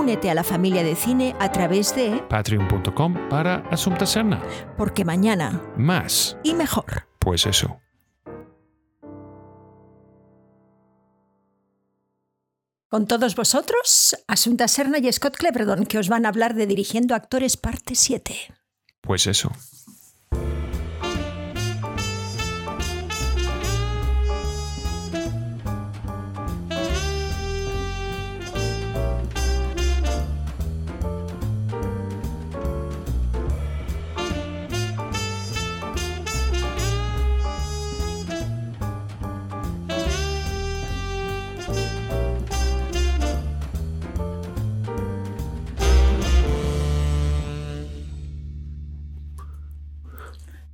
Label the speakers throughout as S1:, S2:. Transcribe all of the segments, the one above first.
S1: Únete a la familia de cine a través de
S2: patreon.com para Asunta Serna.
S1: Porque mañana
S2: Más.
S1: y mejor.
S2: Pues eso.
S1: Con todos vosotros, Asunta Serna y Scott Cleverton, que os van a hablar de Dirigiendo Actores parte 7.
S2: Pues eso.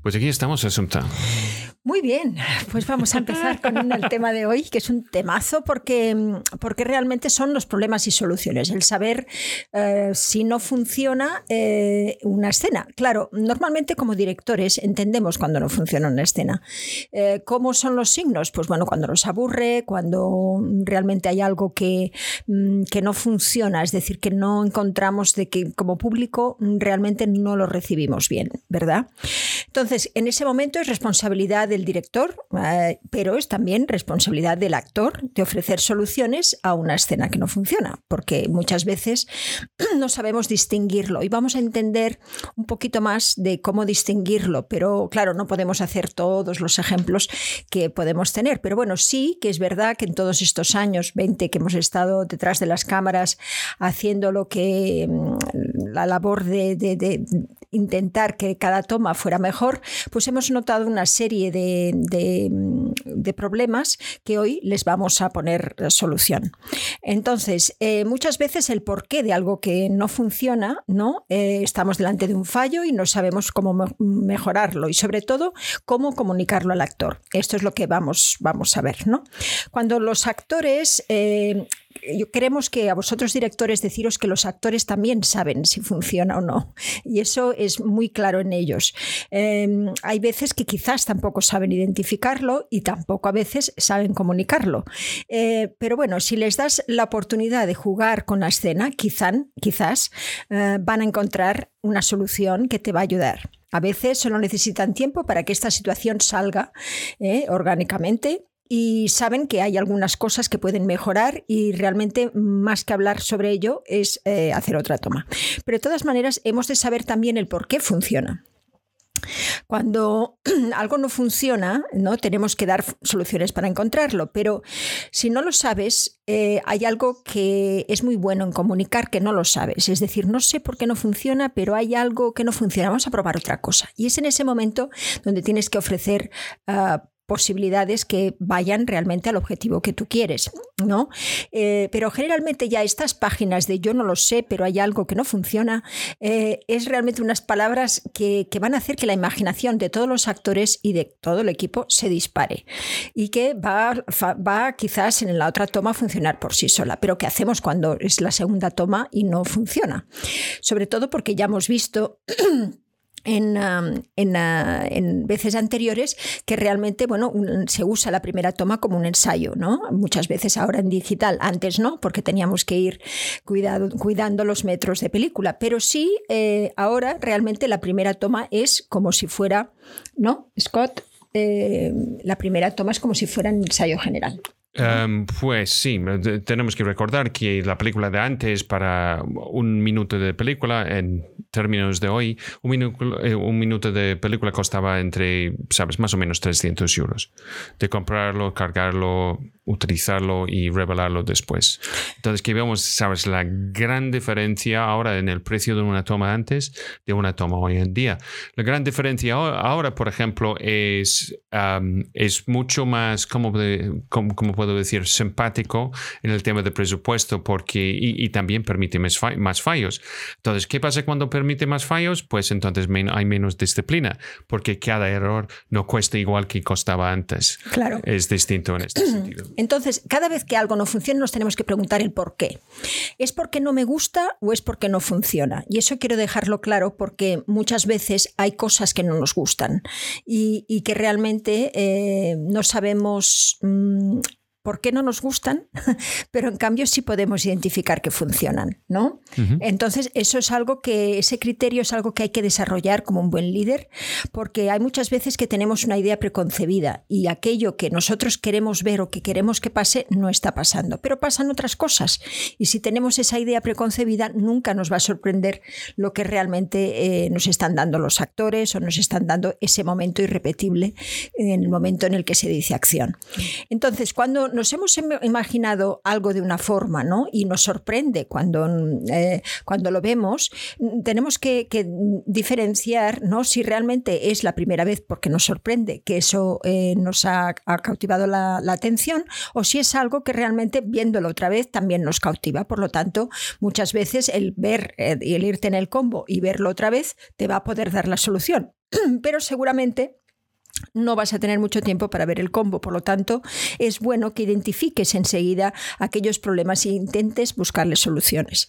S2: Pues aquí estamos, Asunta.
S1: Muy bien, pues vamos a empezar con el tema de hoy, que es un temazo porque, porque realmente son los problemas y soluciones, el saber eh, si no funciona eh, una escena. Claro, normalmente como directores entendemos cuando no funciona una escena. Eh, ¿Cómo son los signos? Pues bueno, cuando nos aburre, cuando realmente hay algo que, mm, que no funciona, es decir, que no encontramos de que como público realmente no lo recibimos bien, ¿verdad? Entonces, en ese momento es responsabilidad director, eh, pero es también responsabilidad del actor de ofrecer soluciones a una escena que no funciona, porque muchas veces no sabemos distinguirlo. Y vamos a entender un poquito más de cómo distinguirlo, pero claro, no podemos hacer todos los ejemplos que podemos tener, pero bueno, sí que es verdad que en todos estos años, 20 que hemos estado detrás de las cámaras haciendo lo que mm, la labor de intentar que cada toma fuera mejor, pues hemos notado una serie de, de, problemas que hoy les vamos a poner solución. Entonces, eh, muchas veces el porqué de algo que no funciona, ¿no? Eh, estamos delante de un fallo y no sabemos cómo me mejorarlo y sobre todo cómo comunicarlo al actor. Esto es lo que vamos, vamos a ver, ¿no? Cuando los actores eh, queremos que a vosotros directores deciros que los actores también saben si funciona o no. Y eso es muy claro en ellos. Eh, hay veces que quizás tampoco saben identificarlo y tampoco a veces saben comunicarlo. Eh, pero bueno, si les das la oportunidad de jugar con la escena, quizá, quizás eh, van a encontrar una solución que te va a ayudar. A veces solo necesitan tiempo para que esta situación salga orgánicamente y saben que hay algunas cosas que pueden mejorar y realmente más que hablar sobre ello es eh, hacer otra toma. Pero de todas maneras hemos de saber también el por qué funciona. Cuando algo no funciona, ¿no? tenemos que dar soluciones para encontrarlo, pero si no lo sabes, eh, hay algo que es muy bueno en comunicar que no lo sabes. Es decir, no sé por qué no funciona, pero hay algo que no funciona, vamos a probar otra cosa. Y es en ese momento donde tienes que ofrecer... Uh, posibilidades que vayan realmente al objetivo que tú quieres, ¿no? Eh, pero generalmente ya estas páginas de yo no lo sé, pero hay algo que no funciona, eh, es realmente unas palabras que, que, van a hacer que la imaginación de todos los actores y de todo el equipo se dispare y que va, va quizás en la otra toma a funcionar por sí sola. Pero ¿qué hacemos cuando es la segunda toma y no funciona? Sobre todo porque ya hemos visto en, en, en, veces anteriores que realmente bueno, se usa la primera toma como un ensayo, ¿no? Muchas veces ahora en digital, antes no, porque teníamos que ir cuidado, cuidando los metros de película, pero sí eh, ahora realmente la primera toma es como si fuera, ¿no? Scott, eh, la primera toma es como si fuera un ensayo general.
S2: Um, pues sí, tenemos que recordar que la película de antes para un minuto de película, en términos de hoy, un, eh, un minuto de película costaba entre, sabes, más o menos 300 euros. De comprarlo, cargarlo, utilizarlo y revelarlo después. Entonces, que vemos, sabes, la gran diferencia ahora en el precio de una toma antes de una toma hoy en día. La gran diferencia ahora, por ejemplo, es, es mucho más, ¿cómo, como, puedo decir?, simpático en el tema de presupuesto porque, y, también permite más, más fallos. Entonces, ¿qué pasa cuando permite más fallos? Pues entonces hay menos disciplina porque cada error no cuesta igual que costaba antes.
S1: Claro.
S2: Es distinto en este sentido.
S1: Entonces, cada vez que algo no funciona, nos tenemos que preguntar el por qué. ¿Es porque no me gusta o es porque no funciona? Y eso quiero dejarlo claro porque muchas veces hay cosas que no nos gustan y, que realmente eh, no sabemos mm, por qué no nos gustan, pero en cambio sí podemos identificar que funcionan, ¿no? Entonces, eso es algo que, ese criterio es algo que hay que desarrollar como un buen líder, porque hay muchas veces que tenemos una idea preconcebida y aquello que nosotros queremos ver o que queremos que pase no está pasando, pero pasan otras cosas. Y si tenemos esa idea preconcebida, nunca nos va a sorprender lo que realmente eh, nos están dando los actores o nos están dando ese momento irrepetible en el momento en el que se dice acción. Entonces, cuando nos hemos imaginado algo de una forma, ¿no? Y nos sorprende cuando, eh, cuando lo vemos, tenemos que, diferenciar, ¿no? Si realmente es la primera vez porque nos sorprende que eso eh, nos ha, cautivado la, atención, o si es algo que realmente viéndolo otra vez también nos cautiva. Por lo tanto, muchas veces el ver eh, y el irte en el combo y verlo otra vez te va a poder dar la solución. Pero seguramente no vas a tener mucho tiempo para ver el combo. Por lo tanto, es bueno que identifiques enseguida aquellos problemas e intentes buscarles soluciones.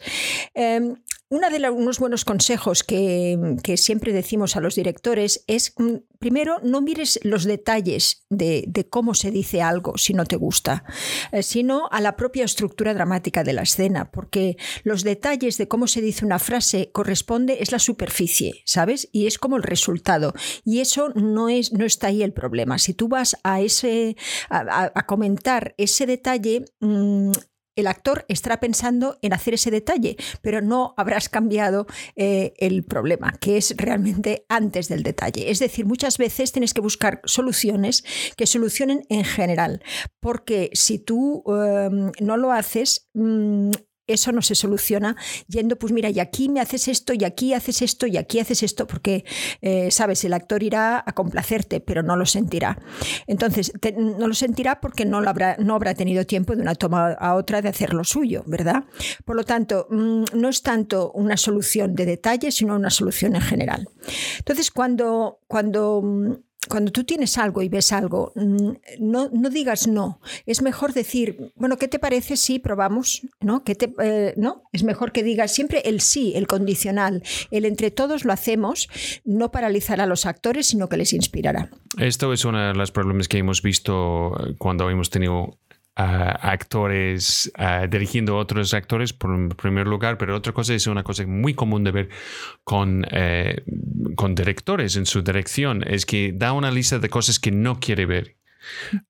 S1: Em, uno de los, buenos consejos que, siempre decimos a los directores es, mm, primero, no mires los detalles de, cómo se dice algo si no te gusta, eh, sino a la propia estructura dramática de la escena, porque los detalles de cómo se dice una frase corresponde, es la superficie, ¿sabes? Y es como el resultado. Y eso no, es, no está ahí el problema. Si tú vas a, ese, comentar ese detalle, mm, el actor estará pensando en hacer ese detalle, pero no habrás cambiado eh, el problema, que es realmente antes del detalle. Es decir, muchas veces tienes que buscar soluciones que solucionen en general, porque si tú em, no lo haces, mm, eso no se soluciona yendo, pues mira, y aquí me haces esto, y aquí haces esto, y aquí haces esto, porque, eh, sabes, el actor irá a complacerte, pero no lo sentirá. Entonces, no lo sentirá porque no, lo habrá, no habrá tenido tiempo de una toma a otra de hacer lo suyo, ¿verdad? Por lo tanto, mm, no es tanto una solución de detalle, sino una solución en general. Entonces, cuando, cuando mm, cuando tú tienes algo y ves algo, mm, no, no, digas no. Es mejor decir, bueno, ¿qué te parece si probamos? ¿No? ¿Qué te, eh, ¿no? Es mejor que digas siempre el sí, el condicional. El entre todos lo hacemos, no paralizará a los actores, sino que les inspirará.
S2: Esto es uno de los problemas que hemos visto cuando hemos tenido actores dirigiendo a otros actores por primer lugar, pero otra cosa es una cosa muy común de ver con, eh, con directores en su dirección, es que da una lista de cosas que no quiere ver.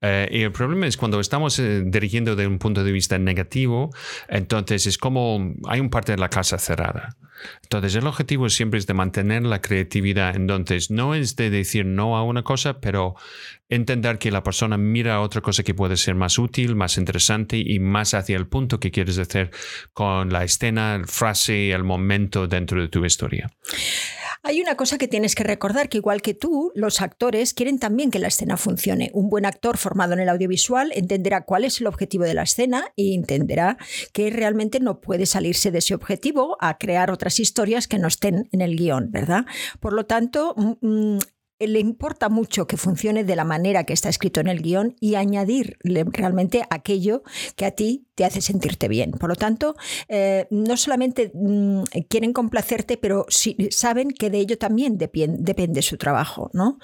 S2: Eh, y el problema es cuando estamos eh, dirigiendo de un punto de vista negativo, entonces es como hay un parte de la casa cerrada. Entonces el objetivo siempre es de mantener la creatividad. Entonces no es de decir no a una cosa, pero entender que la persona mira a otra cosa que puede ser más útil, más interesante y más hacia el punto que quieres hacer con la escena, la frase, el momento dentro de tu historia.
S1: Hay una cosa que tienes que recordar, que igual que tú, los actores quieren también que la escena funcione. Un buen actor formado en el audiovisual entenderá cuál es el objetivo de la escena y entenderá que realmente no puede salirse de ese objetivo a crear otras historias que no estén en el guion, ¿verdad? Por lo tanto, mm, mm, le importa mucho que funcione de la manera que está escrito en el guion y añadirle realmente aquello que a ti te hace sentirte bien. Por lo tanto, eh, no solamente mm, quieren complacerte, pero saben que de ello también depende su trabajo. ¿no?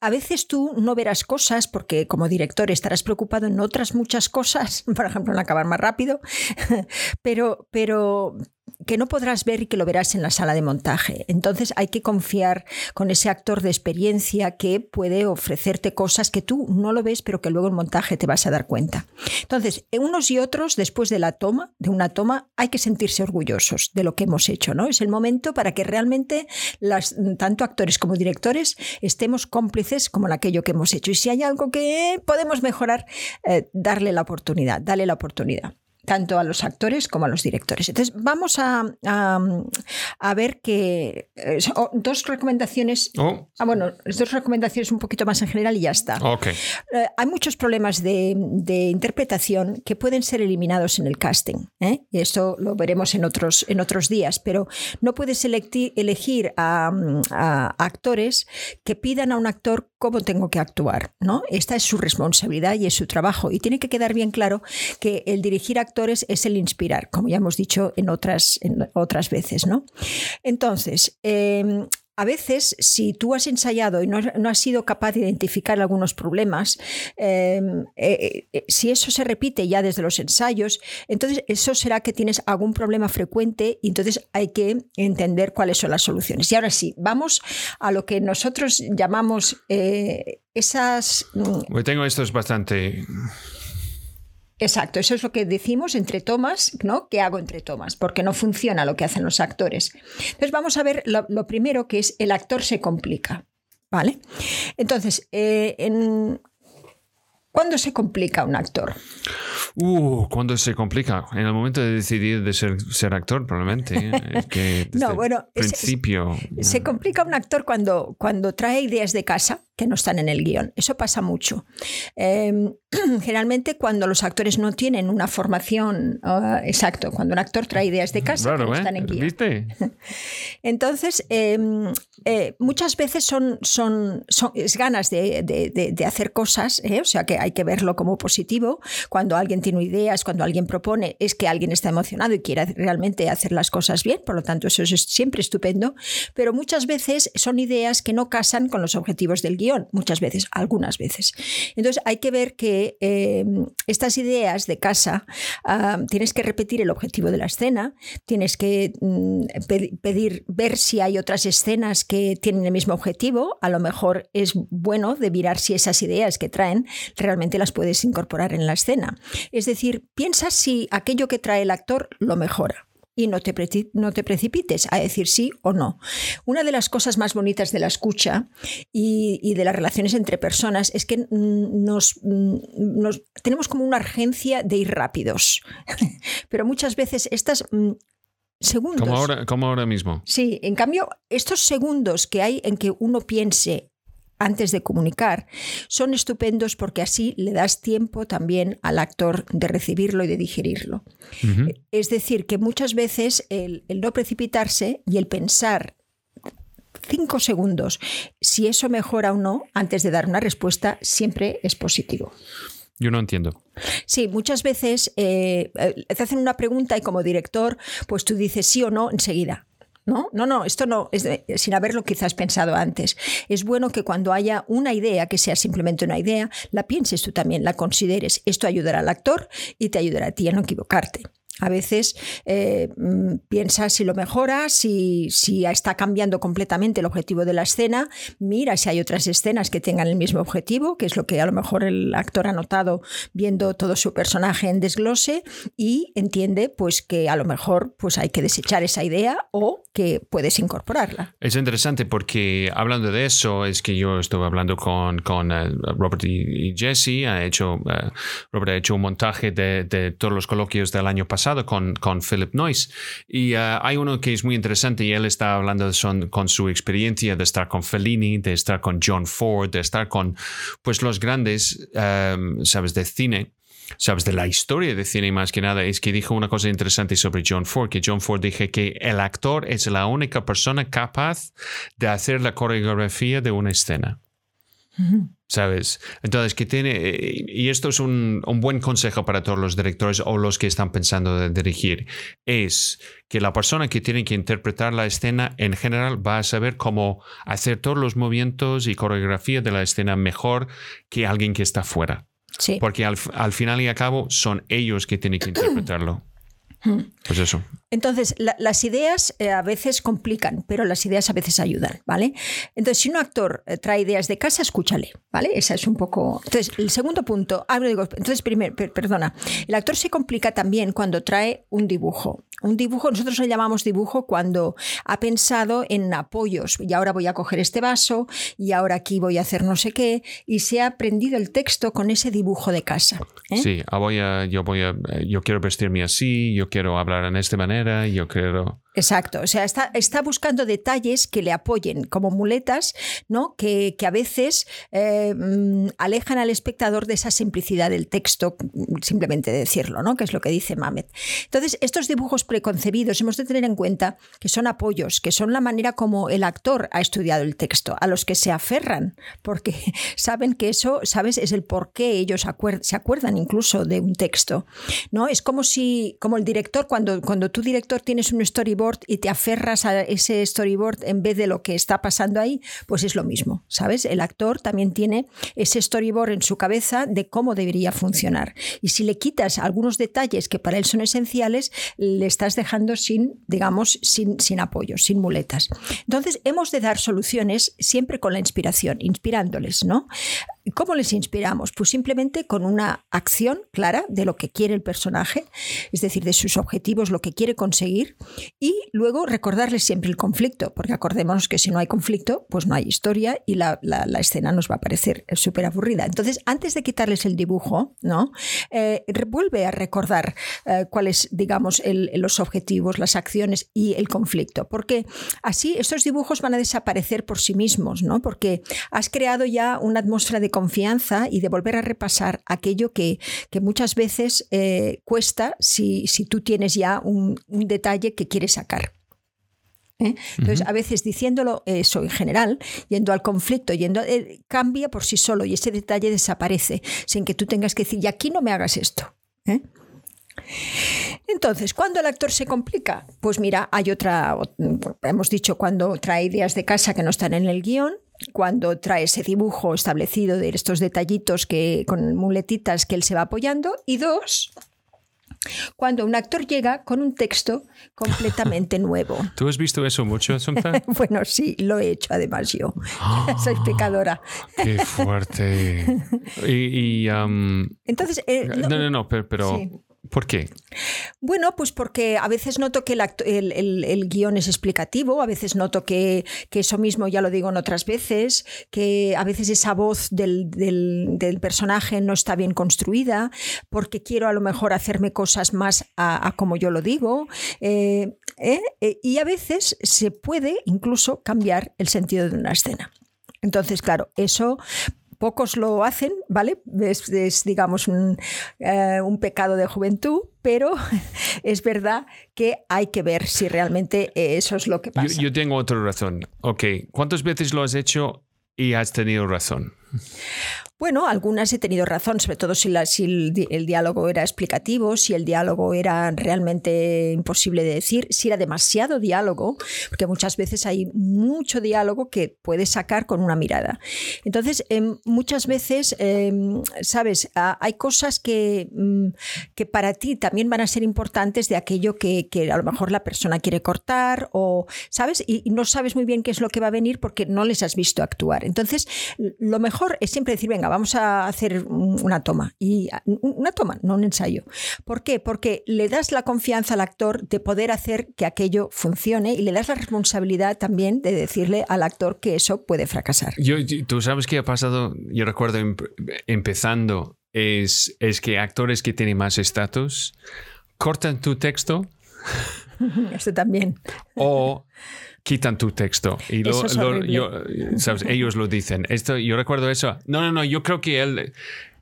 S1: A veces tú no verás cosas porque como director estarás preocupado en otras muchas cosas, por ejemplo, en acabar más rápido, pero, pero que no podrás ver y que lo verás en la sala de montaje. Entonces hay que confiar con ese actor de experiencia que puede ofrecerte cosas que tú no lo ves, pero que luego en montaje te vas a dar cuenta. Entonces, unos y otros después de la toma, de una toma, hay que sentirse orgullosos de lo que hemos hecho, ¿no? Es el momento para que realmente las, tanto actores como directores estemos cómplices como en aquello que hemos hecho. Y si hay algo que podemos mejorar, eh, darle la oportunidad, darle la oportunidad tanto a los actores como a los directores. Entonces, vamos a, a, ver que eh, oh, dos recomendaciones. Oh. Ah, bueno, dos recomendaciones un poquito más en general y ya está.
S2: Okay.
S1: Eh, hay muchos problemas de, de, interpretación que pueden ser eliminados en el casting. ¿eh? Y esto lo veremos en otros, en otros días, pero no puedes elegir a, a actores que pidan a un actor cómo tengo que actuar. ¿no? Esta es su responsabilidad y es su trabajo. Y tiene que quedar bien claro que el dirigir actores es el inspirar, como ya hemos dicho en otras, en otras veces. ¿no? Entonces, em, a veces, si tú has ensayado y no, has sido capaz de identificar algunos problemas, em, eh, eh, si eso se repite ya desde los ensayos, entonces eso será que tienes algún problema frecuente y entonces hay que entender cuáles son las soluciones. Y ahora sí, vamos a lo que nosotros llamamos eh, esas...
S2: Mm, tengo esto es bastante
S1: Exacto, eso es lo que decimos entre tomas, ¿no? ¿Qué hago entre tomas? Porque no funciona lo que hacen los actores. Entonces vamos a ver lo, primero que es el actor se complica, ¿vale? Entonces, eh, en, ¿cuándo se complica un actor?
S2: Uh, ¿cuándo se complica? En el momento de decidir de ser, ser actor, probablemente. ¿eh? que no, bueno, principio.
S1: se complica un actor cuando, cuando trae ideas de casa que no están en el guion. Eso pasa mucho. Em, generalmente cuando los actores no tienen una formación, uh, exacto, cuando un actor trae ideas de casa que no ¿eh? están en guion.
S2: ¿Viste?
S1: Entonces, em, eh, muchas veces son, son, son es ganas de, de, de, hacer cosas, ¿eh? o sea que hay que verlo como positivo. Cuando alguien tiene ideas, cuando alguien propone, es que alguien está emocionado y quiere realmente hacer las cosas bien, por lo tanto eso es siempre estupendo, pero muchas veces son ideas que no casan con los objetivos del guion. Muchas veces, algunas veces. Entonces hay que ver que em, estas ideas de casa, tienes que repetir el objetivo de la escena, tienes que mm, pedir, ver si hay otras escenas que tienen el mismo objetivo, a lo mejor es bueno de mirar si esas ideas que traen realmente las puedes incorporar en la escena. Es decir, piensa si aquello que trae el actor lo mejora y no te, no te precipites a decir sí o no. Una de las cosas más bonitas de la escucha y, de las relaciones entre personas es que nos, nos, tenemos como una urgencia de ir rápidos, pero muchas veces estas mm, segundos...
S2: Como ahora, como ahora mismo.
S1: Sí, en cambio, estos segundos que hay en que uno piense antes de comunicar, son estupendos porque así le das tiempo también al actor de recibirlo y de digerirlo. Es decir, que muchas veces el, no precipitarse y el pensar cinco segundos si eso mejora o no antes de dar una respuesta siempre es positivo.
S2: Yo no entiendo.
S1: Sí, muchas veces eh, eh, te hacen una pregunta y como director, pues tú dices sí o no enseguida. No, no, no, esto no, es sin haberlo quizás pensado antes. Es bueno que cuando haya una idea, que sea simplemente una idea, la pienses tú también, la consideres. Esto ayudará al actor y te ayudará a ti a no equivocarte. A veces eh, mm, piensa si lo mejora, si, si, está cambiando completamente el objetivo de la escena, mira si hay otras escenas que tengan el mismo objetivo, que es lo que a lo mejor el actor ha notado viendo todo su personaje en desglose y entiende pues que a lo mejor pues hay que desechar esa idea o que puedes incorporarla.
S2: Es interesante porque hablando de eso es que yo estuve hablando con, con eh, Robert y, Jesse, ha hecho, eh, Robert ha hecho un montaje de, de todos los coloquios del año pasado con, con Philip Noyce. Y uh, hay uno que es muy interesante y él está hablando son, con su experiencia de estar con Fellini, de estar con John Ford, de estar con pues los grandes, um, sabes, de cine sabes, de la historia de cine más que nada, es que dijo una cosa interesante sobre John Ford, que John Ford dije que el actor es la única persona capaz de hacer la coreografía de una escena. ¿Sabes? Entonces, que tiene, y esto es un, buen consejo para todos los directores o los que están pensando de dirigir, es que la persona que tiene que interpretar la escena en general va a saber cómo hacer todos los movimientos y coreografía de la escena mejor que alguien que está fuera.
S1: Sí.
S2: Porque al, al final y al cabo son ellos que tienen que interpretarlo. Pues eso.
S1: Entonces, las ideas eh, a veces complican, pero las ideas a veces ayudan, ¿vale? Entonces, si un actor eh, trae ideas de casa, escúchale, ¿vale? Esa es un poco... Entonces, el segundo punto, ah, digo, entonces, primero, perdona, el actor se complica también cuando trae un dibujo. Un dibujo, nosotros lo llamamos dibujo cuando ha pensado en apoyos y ahora voy a coger este vaso y ahora aquí voy a hacer no sé qué y se ha aprendido el texto con ese dibujo de casa.
S2: ¿eh? Sí, ah, voy a, yo voy a, yo quiero vestirme así, yo quiero hablar en esta manera, yo quiero...
S1: Exacto, o sea, está, buscando detalles que le apoyen como muletas, ¿no? que, a veces eh, mm, alejan al espectador de esa simplicidad del texto, simplemente decirlo, ¿no? que es lo que dice Mamet. Entonces, estos dibujos preconcebidos hemos de tener en cuenta que son apoyos, que son la manera como el actor ha estudiado el texto, a los que se aferran, porque saben que eso, ¿sabes?, es el por qué ellos se acuerdan incluso de un texto. ¿no? Es como si, como el director, cuando, cuando tu director tienes un storyboard, y te aferras a ese storyboard en vez de lo que está pasando ahí, pues es lo mismo, ¿sabes? El actor también tiene ese storyboard en su cabeza de cómo debería funcionar. Y si le quitas algunos detalles que para él son esenciales, le estás dejando sin, digamos, sin, sin apoyo, sin muletas. Entonces, hemos de dar soluciones siempre con la inspiración, inspirándoles, ¿no? ¿Cómo les inspiramos? Pues simplemente con una acción clara de lo que quiere el personaje, es decir, de sus objetivos, lo que quiere conseguir, y luego recordarles siempre el conflicto, porque acordémonos que si no hay conflicto, pues no hay historia y la, escena nos va a parecer súper aburrida. Entonces, antes de quitarles el dibujo, ¿no? Eh, vuelve a recordar eh, cuáles, digamos, los objetivos, las acciones y el conflicto, porque así estos dibujos van a desaparecer por sí mismos, ¿no? Porque has creado ya una atmósfera de confianza y de volver a repasar aquello que, muchas veces eh, cuesta si, tú tienes ya un, detalle que quieres sacar. ¿eh? Entonces, a veces diciéndolo eso en general, yendo al conflicto, yendo, eh, cambia por sí solo y ese detalle desaparece sin que tú tengas que decir, y aquí no me hagas esto. Entonces, ¿cuándo el actor se complica? Pues mira, hay otra, hemos dicho cuando trae ideas de casa que no están en el guion, cuando trae ese dibujo establecido de estos detallitos que, con muletitas que él se va apoyando. Y dos, cuando un actor llega con un texto completamente nuevo.
S2: ¿Tú has visto eso mucho, Samantha?
S1: bueno, sí, lo he hecho además yo. Soy pecadora.
S2: ¡Qué fuerte! Y, um,
S1: Entonces, eh,
S2: no, no, no, pero, ¿Por qué?
S1: Bueno, pues porque a veces noto que el, guion es explicativo, a veces noto que, eso mismo ya lo digo en otras veces, que a veces esa voz del, personaje no está bien construida, porque quiero a lo mejor hacerme cosas más a, como yo lo digo. Eh, eh, y a veces se puede incluso cambiar el sentido de una escena. Entonces, claro, eso pocos lo hacen, ¿vale? Es, digamos, eh, un, pecado de juventud, pero es verdad que hay que ver si realmente eso es lo que pasa.
S2: Yo, yo tengo otra razón. Ok, ¿cuántas veces lo has hecho y has tenido razón?
S1: Bueno, algunas he tenido razón, sobre todo si, el, diálogo era explicativo, si el diálogo era realmente imposible de decir, si era demasiado diálogo, porque muchas veces hay mucho diálogo que puedes sacar con una mirada. Entonces, em, muchas veces, em, sabes, hay cosas que, mm, que, para ti también van a ser importantes de aquello que, a lo mejor la persona quiere cortar o, ¿sabes? Y no sabes muy bien qué es lo que va a venir porque no les has visto actuar. Entonces, lo mejor es siempre decir, venga, vamos a hacer una toma. Y una toma, no un ensayo. ¿Por qué? Porque le das la confianza al actor de poder hacer que aquello funcione y le das la responsabilidad también de decirle al actor que eso puede fracasar.
S2: Yo, tú sabes qué ha pasado, yo recuerdo empezando, es, es que actores que tienen más estatus cortan tu texto.
S1: Esto también.
S2: O quitan tu texto y lo, ellos lo dicen. Esto, yo recuerdo eso. No, no, no, yo creo que él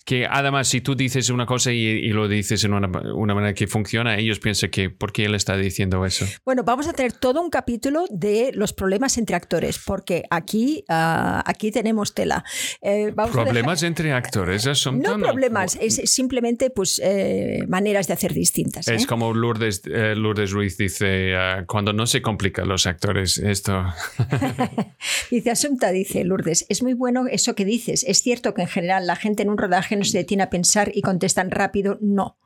S2: que además si tú dices una cosa y, lo dices en una, manera que funciona, ellos piensan que ¿por qué él está diciendo eso?
S1: Bueno, vamos a tener todo un capítulo de los problemas entre actores, porque aquí, ah, aquí tenemos tela.
S2: Eh, ¿Problemas entre actores?
S1: No problemas, es simplemente pues, eh, maneras de hacer distintas.
S2: Es
S1: ¿eh?
S2: como Lourdes, Lourdes Ruiz dice, ah, cuando no se complican los actores, esto...
S1: dice Asunta, dice Lourdes, es muy bueno eso que dices. Es cierto que en general la gente en un rodaje no se detiene a pensar y contestan rápido no.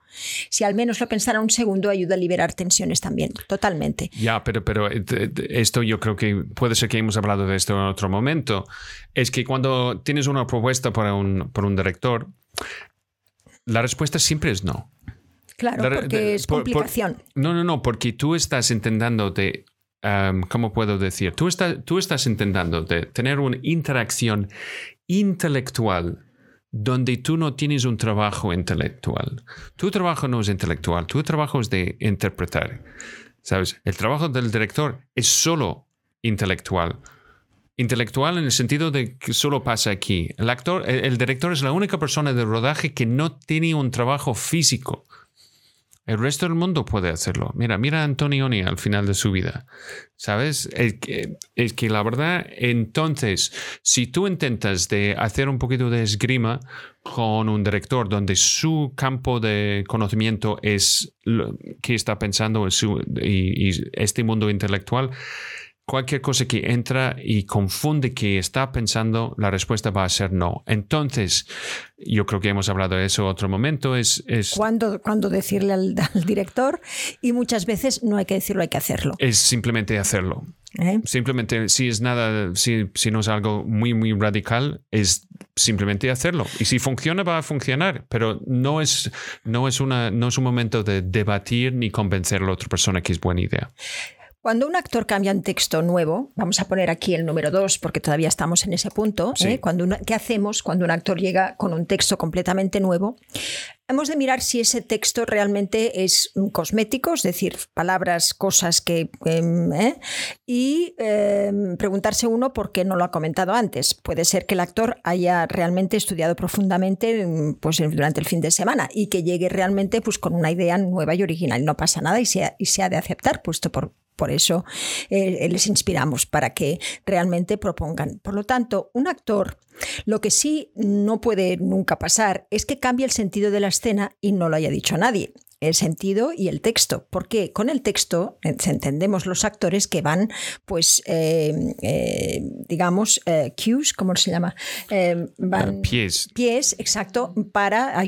S1: Si al menos lo pensara un segundo, ayuda a liberar tensiones también, totalmente.
S2: Ya, pero, pero eh, esto yo creo que puede ser que hemos hablado de esto en otro momento. Es que cuando tienes una propuesta para un, por un director, la respuesta siempre es no.
S1: Claro, porque es complicación.
S2: no, no, no, porque tú estás intentando de, um, ¿cómo puedo decir? Tú, tú estás intentando de tener una interacción intelectual donde tú no tienes un trabajo intelectual. Tu trabajo no es intelectual, tu trabajo es de interpretar. ¿Sabes? El trabajo del director es solo intelectual. Intelectual en el sentido de que solo pasa aquí. El actor, el, director es la única persona de rodaje que no tiene un trabajo físico. El resto del mundo puede hacerlo. Mira, mira a Antonioni al final de su vida. ¿Sabes? Es que, es que la verdad, entonces, si tú intentas de hacer un poquito de esgrima con un director donde su campo de conocimiento es lo que está pensando y este mundo intelectual, cualquier cosa que entra y confunde que está pensando, la respuesta va a ser no. Entonces, yo creo que hemos hablado de eso otro momento, es... es
S1: ¿Cuándo, decirle al, director? Y muchas veces no hay que decirlo, hay que hacerlo.
S2: Es simplemente hacerlo. ¿Eh? Simplemente, si es nada, si, si no es algo muy, muy radical, es simplemente hacerlo. Y si funciona, va a funcionar, pero no es, no es, una, no es un momento de debatir ni convencer a la otra persona que es buena idea.
S1: Cuando un actor cambia un texto nuevo, vamos a poner aquí el número dos porque todavía estamos en ese punto, ¿eh? cuando ¿qué hacemos cuando un actor llega con un texto completamente nuevo? Hemos de mirar si ese texto realmente es cosmético, es decir, palabras, cosas que... Em, ¿eh? Y em, preguntarse uno por qué no lo ha comentado antes. Puede ser que el actor haya realmente estudiado profundamente pues, durante el fin de semana y que llegue realmente pues, con una idea nueva y original. No pasa nada y se, y se ha de aceptar, puesto por, por eso eh, les inspiramos para que realmente propongan. Por lo tanto, un actor lo que sí no puede nunca pasar es que cambie el sentido de la escena y no lo haya dicho a nadie el sentido y el texto, porque con el texto eh, entendemos los actores que van, pues, eh, eh, digamos, cues, ¿cómo se llama?
S2: van pies.
S1: Pies, exacto, para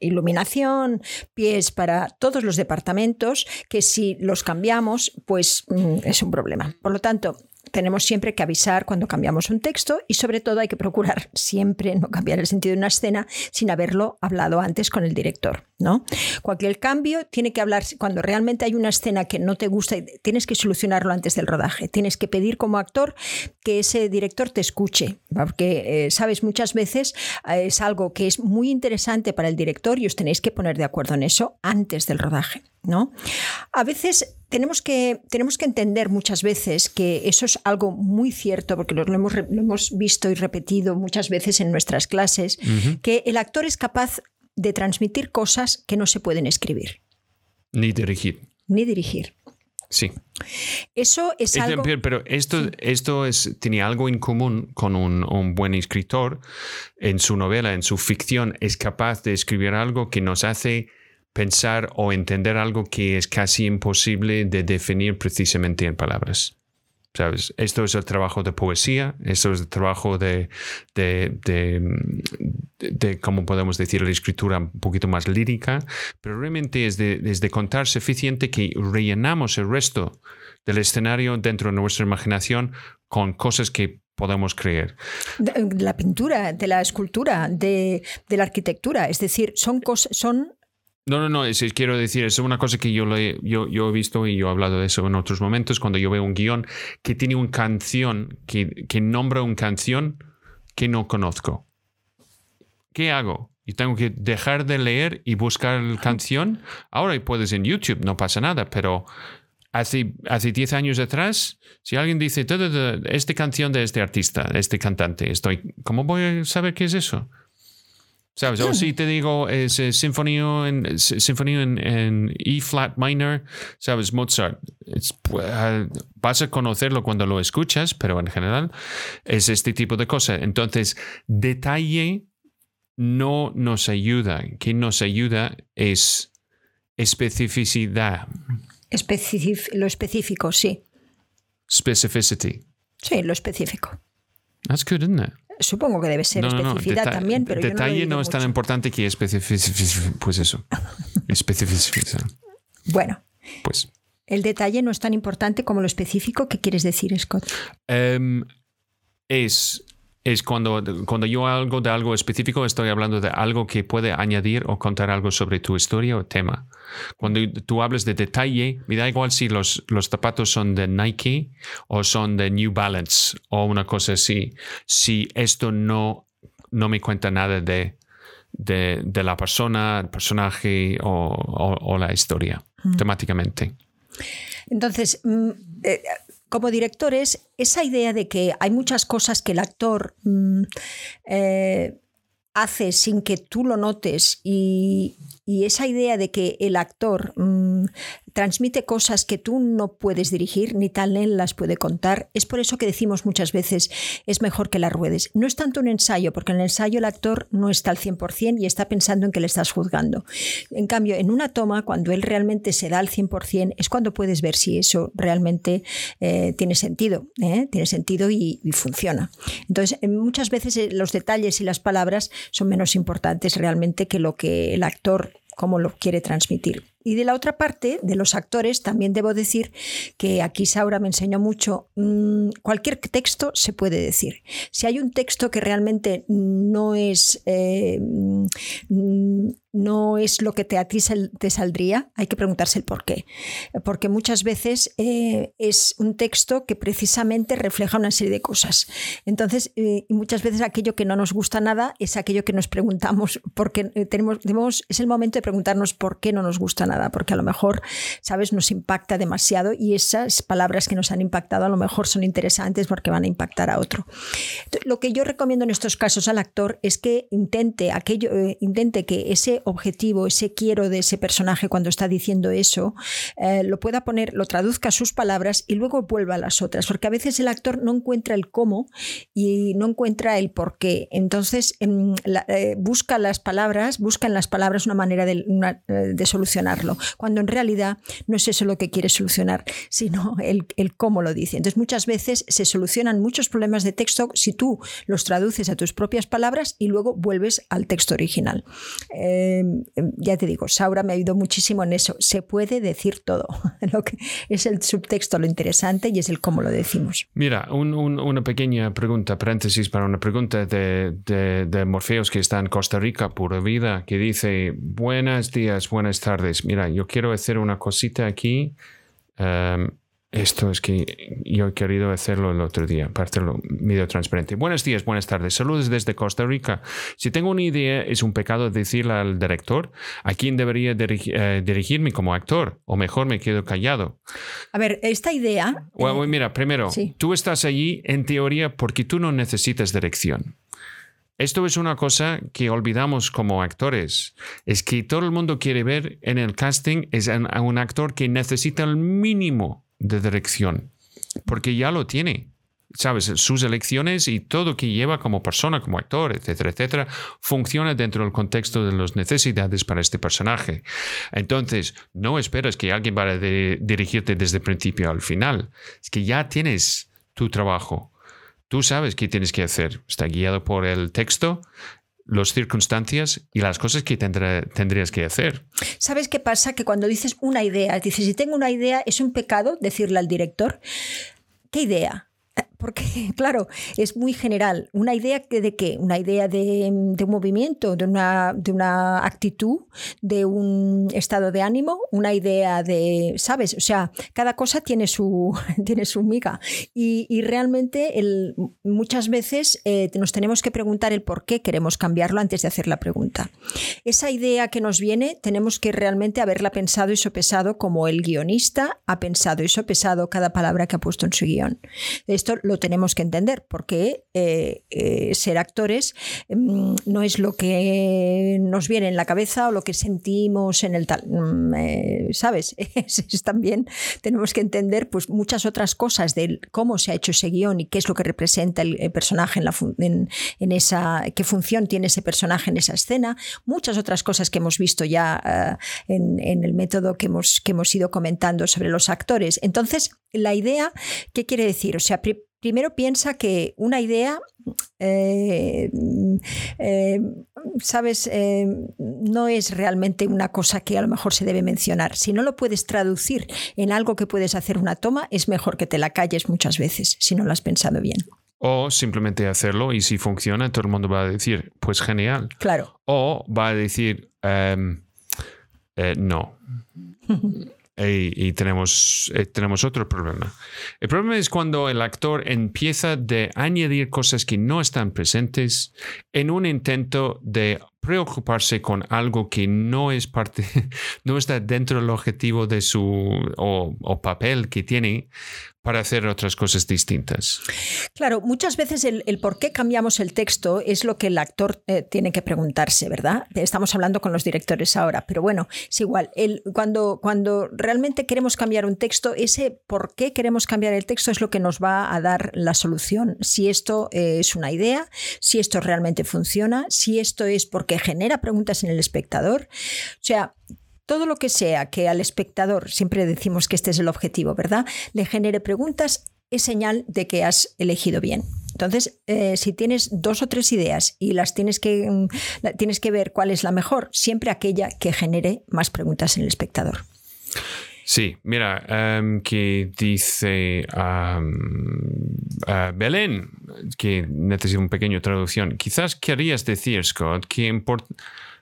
S1: iluminación, pies para todos los departamentos, que si los cambiamos, pues mm, es un problema. Por lo tanto, tenemos siempre que avisar cuando cambiamos un texto y sobre todo hay que procurar siempre no cambiar el sentido de una escena sin haberlo hablado antes con el director. ¿no? Cualquier cambio tiene que hablar cuando realmente hay una escena que no te gusta y tienes que solucionarlo antes del rodaje. Tienes que pedir como actor que ese director te escuche, porque, eh, sabes, muchas veces eh, es algo que es muy interesante para el director y os tenéis que poner de acuerdo en eso antes del rodaje. ¿No? A veces tenemos que, tenemos que entender muchas veces que eso es algo muy cierto, porque lo hemos, lo hemos visto y repetido muchas veces en nuestras clases, que el actor es capaz de transmitir cosas que no se pueden escribir.
S2: Ni dirigir.
S1: Ni dirigir.
S2: Sí.
S1: Eso es algo...
S2: Pero esto, esto es, tiene algo en común con un, un, buen escritor. En su novela, en su ficción, es capaz de escribir algo que nos hace pensar o entender algo que es casi imposible de definir precisamente en palabras. ¿Sabes? Esto es el trabajo de poesía, esto es el trabajo de, de, de, ¿cómo podemos decir?, la escritura un poquito más lírica, pero realmente es de, es de contar suficiente que rellenamos el resto del escenario dentro de nuestra imaginación con cosas que podemos creer.
S1: De la pintura, de la escultura, de, de la arquitectura, es decir, son, cosas, son
S2: no, no, no, es, quiero decir, es una cosa que yo, le, yo, yo, he visto y yo he hablado de eso en otros momentos, cuando yo veo un guion que tiene una canción, que, que nombra una canción que no conozco. ¿Qué hago? Y tengo que dejar de leer y buscar la canción. Ahora puedes en YouTube, no pasa nada, pero hace, hace 10 años atrás, si alguien dice, esta canción de este artista, este cantante, estoy, ¿cómo voy a saber qué es eso? ¿Sabes? O si te digo, es eh, sinfonía en, en, E flat minor, ¿sabes? Mozart. Pues, ah, vas a conocerlo cuando lo escuchas, pero en general es este tipo de cosas. Entonces, detalle no nos ayuda. Que nos ayuda es especificidad.
S1: lo específico, sí.
S2: Specificity.
S1: Sí, lo específico.
S2: That's good, isn't it?
S1: Supongo que debe ser especificidad también, pero
S2: detalle
S1: yo no,
S2: no es tan importante que especificidad. Pues eso. especificar.
S1: Bueno.
S2: Pues.
S1: El detalle no es tan importante como lo específico. ¿Qué quieres decir, Scott?
S2: Em, es es cuando, cuando yo hablo de algo específico, estoy hablando de algo que puede añadir o contar algo sobre tu historia o tema. Cuando tú hablas de detalle, me da igual si los, los zapatos son de Nike o son de New Balance o una cosa así. Si esto no, no me cuenta nada de, de, la persona, el personaje o, la historia, mm. temáticamente.
S1: Entonces, mm, eh, como directores, esa idea de que hay muchas cosas que el actor mm, eh, hace sin que tú lo notes y, esa idea de que el actor mm, transmite cosas que tú no puedes dirigir ni tal él las puede contar. Es por eso que decimos muchas veces es mejor que las ruedes. No es tanto un ensayo, porque en el ensayo el actor no está al 100% y está pensando en que le estás juzgando. En cambio, en una toma, cuando él realmente se da al 100%, es cuando puedes ver si eso realmente eh, tiene sentido, ¿eh? tiene sentido y, y, funciona. Entonces, muchas veces eh, los detalles y las palabras son menos importantes realmente que lo que el actor cómo lo quiere transmitir. Y de la otra parte, de los actores, también debo decir que aquí Saura me enseñó mucho, mm, cualquier texto se puede decir. Si hay un texto que realmente no es, eh, mm, no es lo que te, a ti te saldría, hay que preguntarse el por qué. Porque muchas veces eh, es un texto que precisamente refleja una serie de cosas. Entonces, eh, muchas veces aquello que no nos gusta nada es aquello que nos preguntamos, porque tenemos, tenemos, es el momento de preguntarnos por qué no nos gusta nada porque a lo mejor, ¿sabes?, nos impacta demasiado y esas palabras que nos han impactado a lo mejor son interesantes porque van a impactar a otro. Lo que yo recomiendo en estos casos al actor es que intente aquello, eh, intente que ese objetivo, ese quiero de ese personaje cuando está diciendo eso, eh, lo pueda poner, lo traduzca a sus palabras y luego vuelva a las otras, porque a veces el actor no encuentra el cómo y no encuentra el por qué. Entonces em, eh, busca las palabras, busca en las palabras una manera de, de solucionarlo cuando en realidad no es eso lo que quiere solucionar, sino el, cómo lo dice. Entonces muchas veces se solucionan muchos problemas de texto si tú los traduces a tus propias palabras y luego vuelves al texto original. Em, ya te digo, Saura me ayudado muchísimo en eso. Se puede decir todo. lo que es el subtexto lo interesante y es el cómo lo decimos.
S2: Mira, una pequeña pregunta, paréntesis para una pregunta de, de, de Morfeos que está en Costa Rica, pura vida, que dice, buenos días, buenas tardes mira, yo quiero hacer una cosita aquí. Em, esto es que yo he querido hacerlo el otro día, para hacerlo medio transparente. Buenos días, buenas tardes. Saludos desde Costa Rica. Si tengo una idea, es un pecado decirle al director a quién debería eh, dirigirme como actor, o mejor me quedo callado.
S1: A ver, esta idea.
S2: Eh, mira, primero, tú estás allí en teoría porque tú no necesitas dirección. Esto es una cosa que olvidamos como actores. Es que todo el mundo quiere ver en el casting es a un actor que necesita el mínimo de dirección, porque ya lo tiene. Sabes, sus elecciones y todo que lleva como persona, como actor, etcétera, etcétera, funciona dentro del contexto de las necesidades para este personaje. Entonces, no esperas que alguien vaya a dirigirte desde el principio al final. Es que ya tienes tu trabajo Tú sabes qué tienes que hacer. Está guiado por el texto, las circunstancias y las cosas que tendrías que hacer.
S1: ¿Sabes qué pasa? Que cuando dices una idea, dices, si tengo una idea, es un pecado decirle al director, ¿qué idea? Porque, claro, es muy general. ¿Una idea de qué? Una idea de, un movimiento, de una, de una, actitud, de un estado de ánimo, una idea de, ¿sabes? O sea, cada cosa tiene su, tiene su miga. Y, realmente el, muchas veces eh, nos tenemos que preguntar el por qué queremos cambiarlo antes de hacer la pregunta. Esa idea que nos viene tenemos que realmente haberla pensado y sopesado como el guionista ha pensado y sopesado cada palabra que ha puesto en su guion. Esto lo tenemos que entender, porque eh, eh, ser actores mm, no es lo que nos viene en la cabeza o lo que sentimos en el tal, mm, eh, ¿sabes? Es, también tenemos que entender pues, muchas otras cosas de cómo se ha hecho ese guion y qué es lo que representa el, personaje en, la, en, esa, qué función tiene ese personaje en esa escena, muchas otras cosas que hemos visto ya en, el método que hemos, que hemos ido comentando sobre los actores. Entonces, la idea, ¿qué quiere decir? O primero piensa que una idea eh, eh, sabes, eh, no es realmente una cosa que a lo mejor se debe mencionar. Si no lo puedes traducir en algo que puedes hacer una toma, es mejor que te la calles muchas veces, si no lo has pensado bien.
S2: O simplemente hacerlo y si funciona, todo el mundo va a decir, pues genial.
S1: Claro.
S2: O va a decir, em, no. y, tenemos, eh, tenemos otro problema. El problema es cuando el actor empieza de añadir cosas que no están presentes en un intento de preocuparse con algo que no es parte, no está dentro del objetivo de su o papel que tiene para hacer otras cosas distintas.
S1: Claro, muchas veces el, por qué cambiamos el texto es lo que el actor eh, tiene que preguntarse, ¿verdad? Estamos hablando con los directores ahora, pero bueno, es igual. El, cuando, cuando realmente queremos cambiar un texto, ese por qué queremos cambiar el texto es lo que nos va a dar la solución. Si esto eh, es una idea, si esto realmente funciona, si esto es porque genera preguntas en el espectador. O sea, todo lo que sea que al espectador, siempre decimos que este es el objetivo, ¿verdad? Le genere preguntas, es señal de que has elegido bien. Entonces, eh, si tienes dos o tres ideas y las tienes que, mm, tienes que ver cuál es la mejor, siempre aquella que genere más preguntas en el espectador.
S2: Sí, mira, em, que dice Belén, que necesita un pequeño traducción. Quizás querías decir, Scott, que importa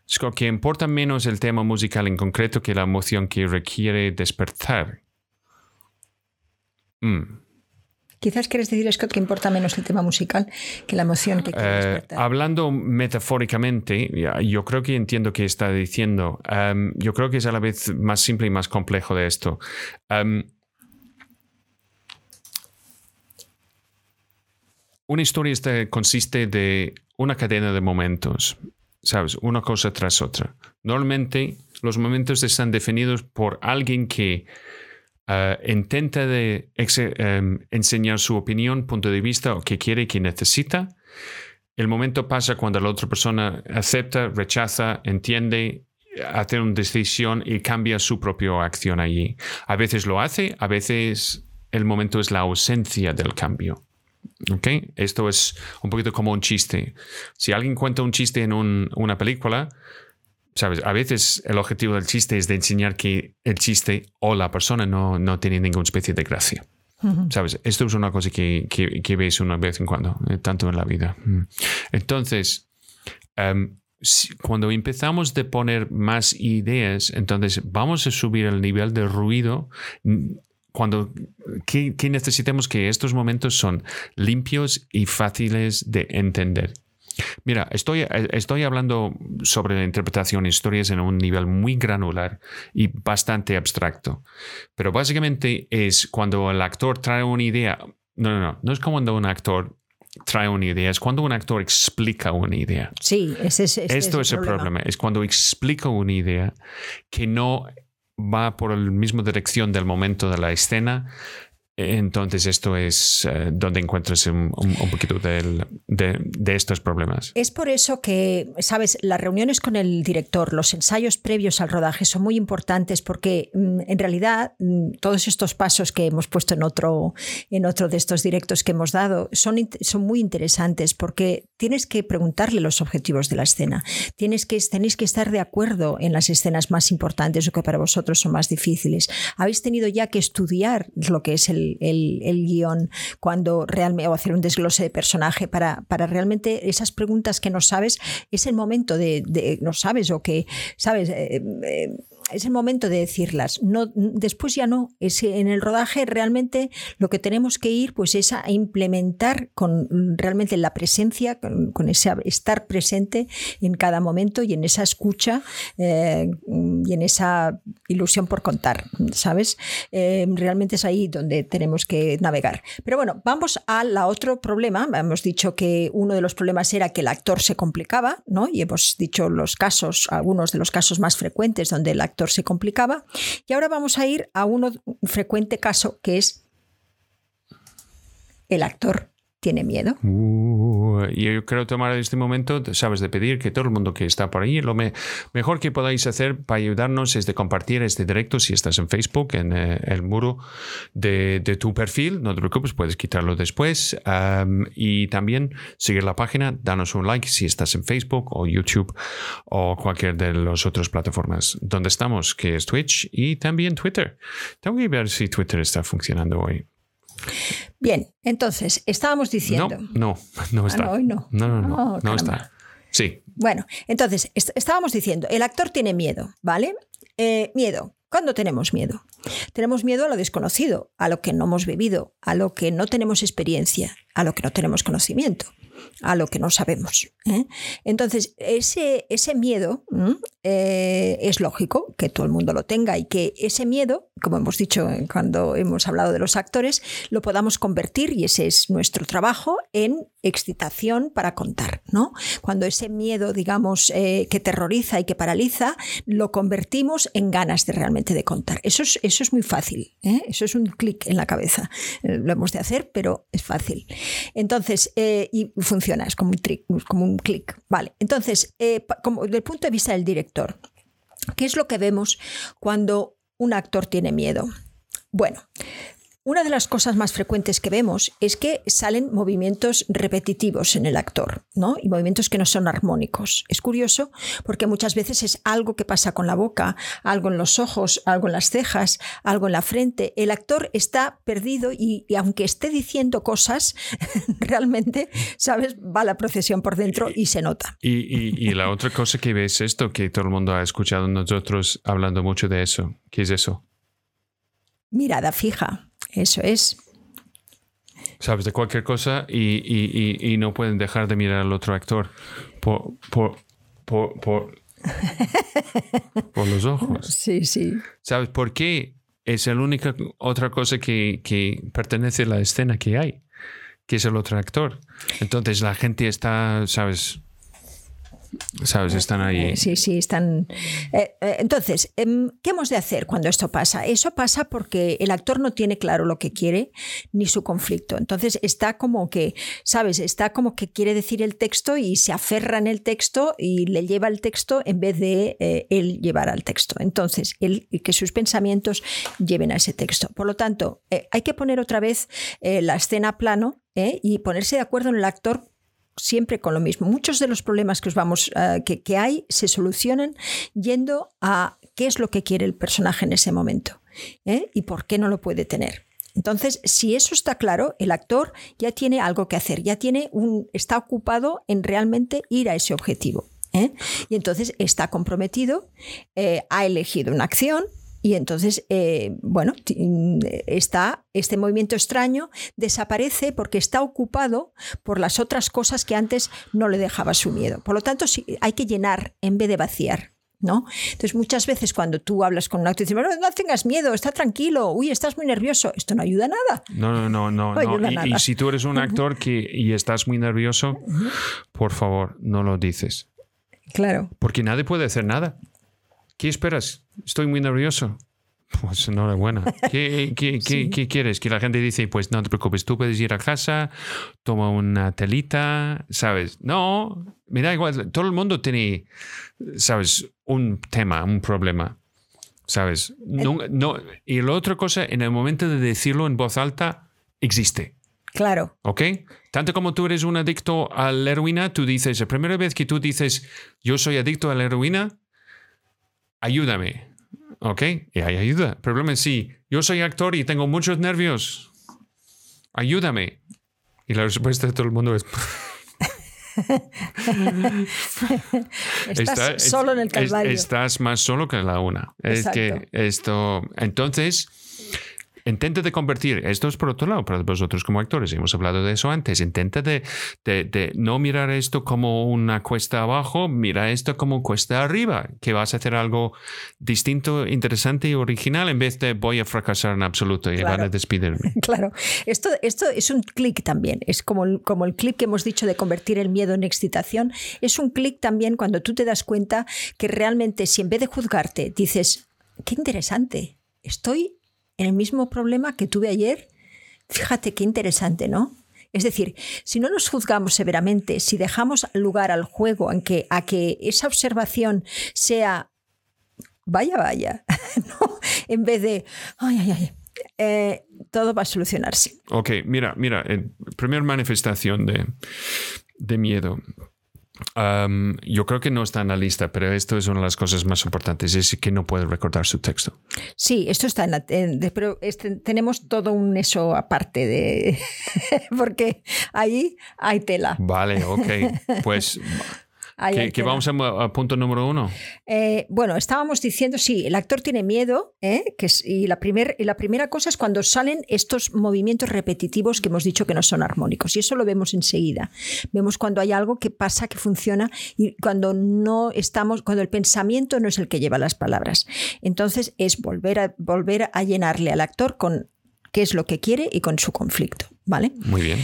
S2: Scott, que importa menos el tema musical en concreto que la emoción que requiere despertar.
S1: Mm. Quizás quieres decir, Scott, que importa menos el tema musical que la emoción que quiere eh, despertar.
S2: hablando metafóricamente, yo creo que entiendo qué está diciendo. Em, yo creo que es a la vez más simple y más complejo de esto. Em, una historia consiste de una cadena de momentos. ¿Sabes? Una cosa tras otra. Normalmente los momentos están definidos por alguien que eh, intenta em, enseñar su opinión, punto de vista o que quiere, que necesita. El momento pasa cuando la otra persona acepta, rechaza, entiende, hace una decisión y cambia su propia acción allí. A veces lo hace, a veces el momento es la ausencia del cambio. Okay. Esto es un poquito como un chiste. Si alguien cuenta un chiste en una película, sabes, a veces el objetivo del chiste es de enseñar que el chiste o la persona no, no tiene ninguna especie de gracia. ¿Sabes? Esto es una cosa que, que, ves una vez en cuando, eh, tanto en la vida. Mm. Entonces, em, cuando empezamos de poner más ideas, entonces vamos a subir el nivel de ruido cuando que, necesitemos que estos momentos son limpios y fáciles de entender. Mira, estoy, estoy hablando sobre la interpretación de historias en un nivel muy granular y bastante abstracto, pero básicamente es cuando el actor trae una idea, no, no, no, no es como cuando un actor trae una idea, es cuando un actor explica una idea.
S1: Sí, ese, es
S2: Esto es el problema, es cuando explica una idea que no va por la misma dirección del momento de la escena entonces esto es eh, donde encuentras un, poquito de, estos problemas.
S1: Es por eso que, sabes, las reuniones con el director, los ensayos previos al rodaje son muy importantes porque mm, en realidad mm, todos estos pasos que hemos puesto en otro, en otro de estos directos que hemos dado son, son muy interesantes porque tienes que preguntarle los objetivos de la escena. Tienes que, tenéis que estar de acuerdo en las escenas más importantes o que para vosotros son más difíciles. Habéis tenido ya que estudiar lo que es el el, guion cuando realmente, o hacer un desglose de personaje para, para realmente esas preguntas que no sabes, es el momento de, de no sabes o que, sabes, eh, eh, es el momento de decirlas. No, después ya no. Es, en el rodaje realmente lo que tenemos que ir pues es a implementar con realmente la presencia, con, ese estar presente en cada momento y en esa escucha eh, y en esa ilusión por contar, ¿sabes? Eh, realmente es ahí donde tenemos que navegar. Pero bueno, vamos al otro problema. Hemos dicho que uno de los problemas era que el actor se complicaba, ¿no? Y hemos dicho los casos, algunos de los casos más frecuentes donde el actor se complicaba. Y ahora vamos a ir a un frecuente caso que es el actor tiene miedo.
S2: Uh, yo quiero tomar este momento, sabes, de pedir que todo el mundo que está por ahí, lo mejor que podáis hacer para ayudarnos es de compartir este directo si estás en Facebook, en eh, el muro de, tu perfil. No te preocupes, puedes quitarlo después. y también seguir la página, danos un like si estás en Facebook o YouTube o cualquier de las otras plataformas donde estamos, que es Twitch y también Twitter. Tengo que ver si Twitter está funcionando hoy.
S1: Bien, entonces, estábamos diciendo.
S2: No, no, no ah, está.
S1: no, no.
S2: No, no, no, no, está. Sí.
S1: Bueno, entonces, estábamos diciendo, el actor tiene miedo, ¿vale? Eh, miedo. ¿Cuándo tenemos miedo? Tenemos miedo a lo desconocido, a lo que no hemos vivido, a lo que no tenemos experiencia, a lo que no tenemos conocimiento a lo que no sabemos. ¿eh? Entonces, ese, ese miedo eh, es lógico que todo el mundo lo tenga y que ese miedo, como hemos dicho cuando hemos hablado de los actores, lo podamos convertir, y ese es nuestro trabajo, en excitación para contar. ¿no? Cuando ese miedo, digamos, eh, que terroriza y que paraliza, lo convertimos en ganas de realmente de contar. Eso es, eso es muy fácil, eso es un clic en la cabeza. lo hemos de hacer, pero es fácil. Entonces, y funciona, es como un, como un clic. Vale, entonces, eh, como, desde el punto de vista del director, ¿qué es lo que vemos cuando un actor tiene miedo? Bueno, una de las cosas más frecuentes que vemos es que salen movimientos repetitivos en el actor, ¿no? Y movimientos que no son armónicos. Es curioso porque muchas veces es algo que pasa con la boca, algo en los ojos, algo en las cejas, algo en la frente. El actor está perdido y, aunque esté diciendo cosas, realmente, ¿sabes? Va la procesión por dentro y se nota.
S2: Y, y la otra cosa que ves esto, que todo el mundo ha escuchado nosotros hablando mucho de eso. ¿Qué es eso?
S1: Mirada fija. Eso es.
S2: Sabes de cualquier cosa y, no pueden dejar de mirar al otro actor por, por, por, los ojos.
S1: Sí, sí.
S2: ¿Sabes por qué? Es la única otra cosa que, que pertenece a la escena que hay, que es el otro actor. Entonces la gente está, ¿sabes? ¿Sabes? Están ahí.
S1: Eh, sí, sí, están. Eh, eh, entonces, em, ¿qué hemos de hacer cuando esto pasa? Eso pasa porque el actor no tiene claro lo que quiere ni su conflicto. Entonces, está como que, ¿sabes? Está como que quiere decir el texto y se aferra en el texto y le lleva el texto en vez de él llevar al texto. Entonces, él, que sus pensamientos lleven a ese texto. Por lo tanto, hay que poner otra vez la escena a plano y ponerse de acuerdo en el actor siempre con lo mismo. Muchos de los problemas que, os vamos, eh, que, hay se solucionan yendo a qué es lo que quiere el personaje en ese momento ¿eh? y por qué no lo puede tener. Entonces, si eso está claro, el actor ya tiene algo que hacer, ya tiene un, está ocupado en realmente ir a ese objetivo. ¿eh? Y entonces está comprometido, ha elegido una acción, y entonces, eh, bueno, está este movimiento extraño desaparece porque está ocupado por las otras cosas que antes no le dejaba su miedo. Por lo tanto, hay que llenar en vez de vaciar. ¿No? Entonces, muchas veces cuando tú hablas con un actor y dices, no, tengas miedo, está tranquilo, uy, estás muy nervioso, esto no ayuda a nada.
S2: No, no, no, no. no. Y, si tú eres un actor que, y estás muy nervioso, por favor, no lo dices.
S1: Claro.
S2: Porque nadie puede hacer nada. ¿Qué esperas? Estoy muy nervioso. Pues enhorabuena. ¿Qué, qué, qué, quieres? Que la gente dice, pues no te preocupes, tú puedes ir a casa, toma una telita, ¿sabes? No, me da igual. Todo el mundo tiene, ¿sabes? Un tema, un problema, ¿sabes? No, no, y la otra cosa, en el momento de decirlo en voz alta, existe.
S1: Claro.
S2: ¿Ok? Tanto como tú eres un adicto a la heroína, tú dices, la primera vez que tú dices, yo soy adicto a la heroína, ayúdame. ¿Ok? Y hay ayuda. El problema es si yo soy actor y tengo muchos nervios, ayúdame. Y la respuesta de todo el mundo es...
S1: estás solo en el calvario.
S2: estás más solo que la una. Es que esto... Entonces Intenta de convertir, esto es por otro lado, para vosotros como actores, hemos hablado de eso antes, intenta de, de, no mirar esto como una cuesta abajo, mira esto como cuesta arriba, que vas a hacer algo distinto, interesante y original en vez de voy a fracasar en absoluto y van a despedirme.
S1: Claro, esto, esto es un clic también, es como, el, como el clic que hemos dicho de convertir el miedo en excitación, es un clic también cuando tú te das cuenta que realmente si en vez de juzgarte dices, qué interesante, estoy el mismo problema que tuve ayer. Fíjate qué interesante, ¿no? Es decir, si no nos juzgamos severamente, si dejamos lugar al juego en que, a que esa observación sea vaya, vaya, en vez de ay, ay, ay. Eh, todo va a solucionarse.
S2: Ok, mira, mira, en primera manifestación de, de miedo yo creo que no está en la lista, pero esto es una de las cosas más importantes, es que no puede recordar su texto.
S1: Sí, esto está en la... pero este, tenemos todo un eso aparte de... porque ahí hay tela.
S2: Vale, ok. Pues que, vamos a, punto número uno.
S1: Eh, bueno, estábamos diciendo, sí, el actor tiene miedo, ¿eh? que y, la primer, y la primera cosa es cuando salen estos movimientos repetitivos que hemos dicho que no son armónicos. Y eso lo vemos enseguida. Vemos cuando hay algo que pasa, que funciona, y cuando no estamos, cuando el pensamiento no es el que lleva las palabras. Entonces es volver a, volver a llenarle al actor con qué es lo que quiere y con su conflicto, ¿vale?
S2: Muy bien.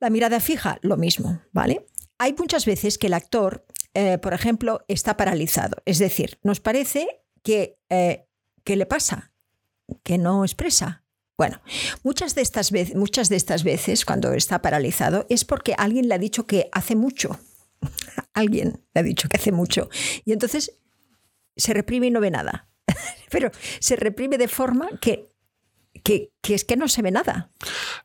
S1: La mirada fija, lo mismo, ¿vale? Hay muchas veces que el actor eh, por ejemplo, está paralizado. Es decir, nos parece que, eh, ¿qué le pasa? Que no expresa. Bueno, muchas de, estas veces, muchas de estas veces cuando está paralizado es porque alguien le ha dicho que hace mucho. alguien le ha dicho que hace mucho. Y entonces se reprime y no ve nada. Pero se reprime de forma que que, es que no se ve nada.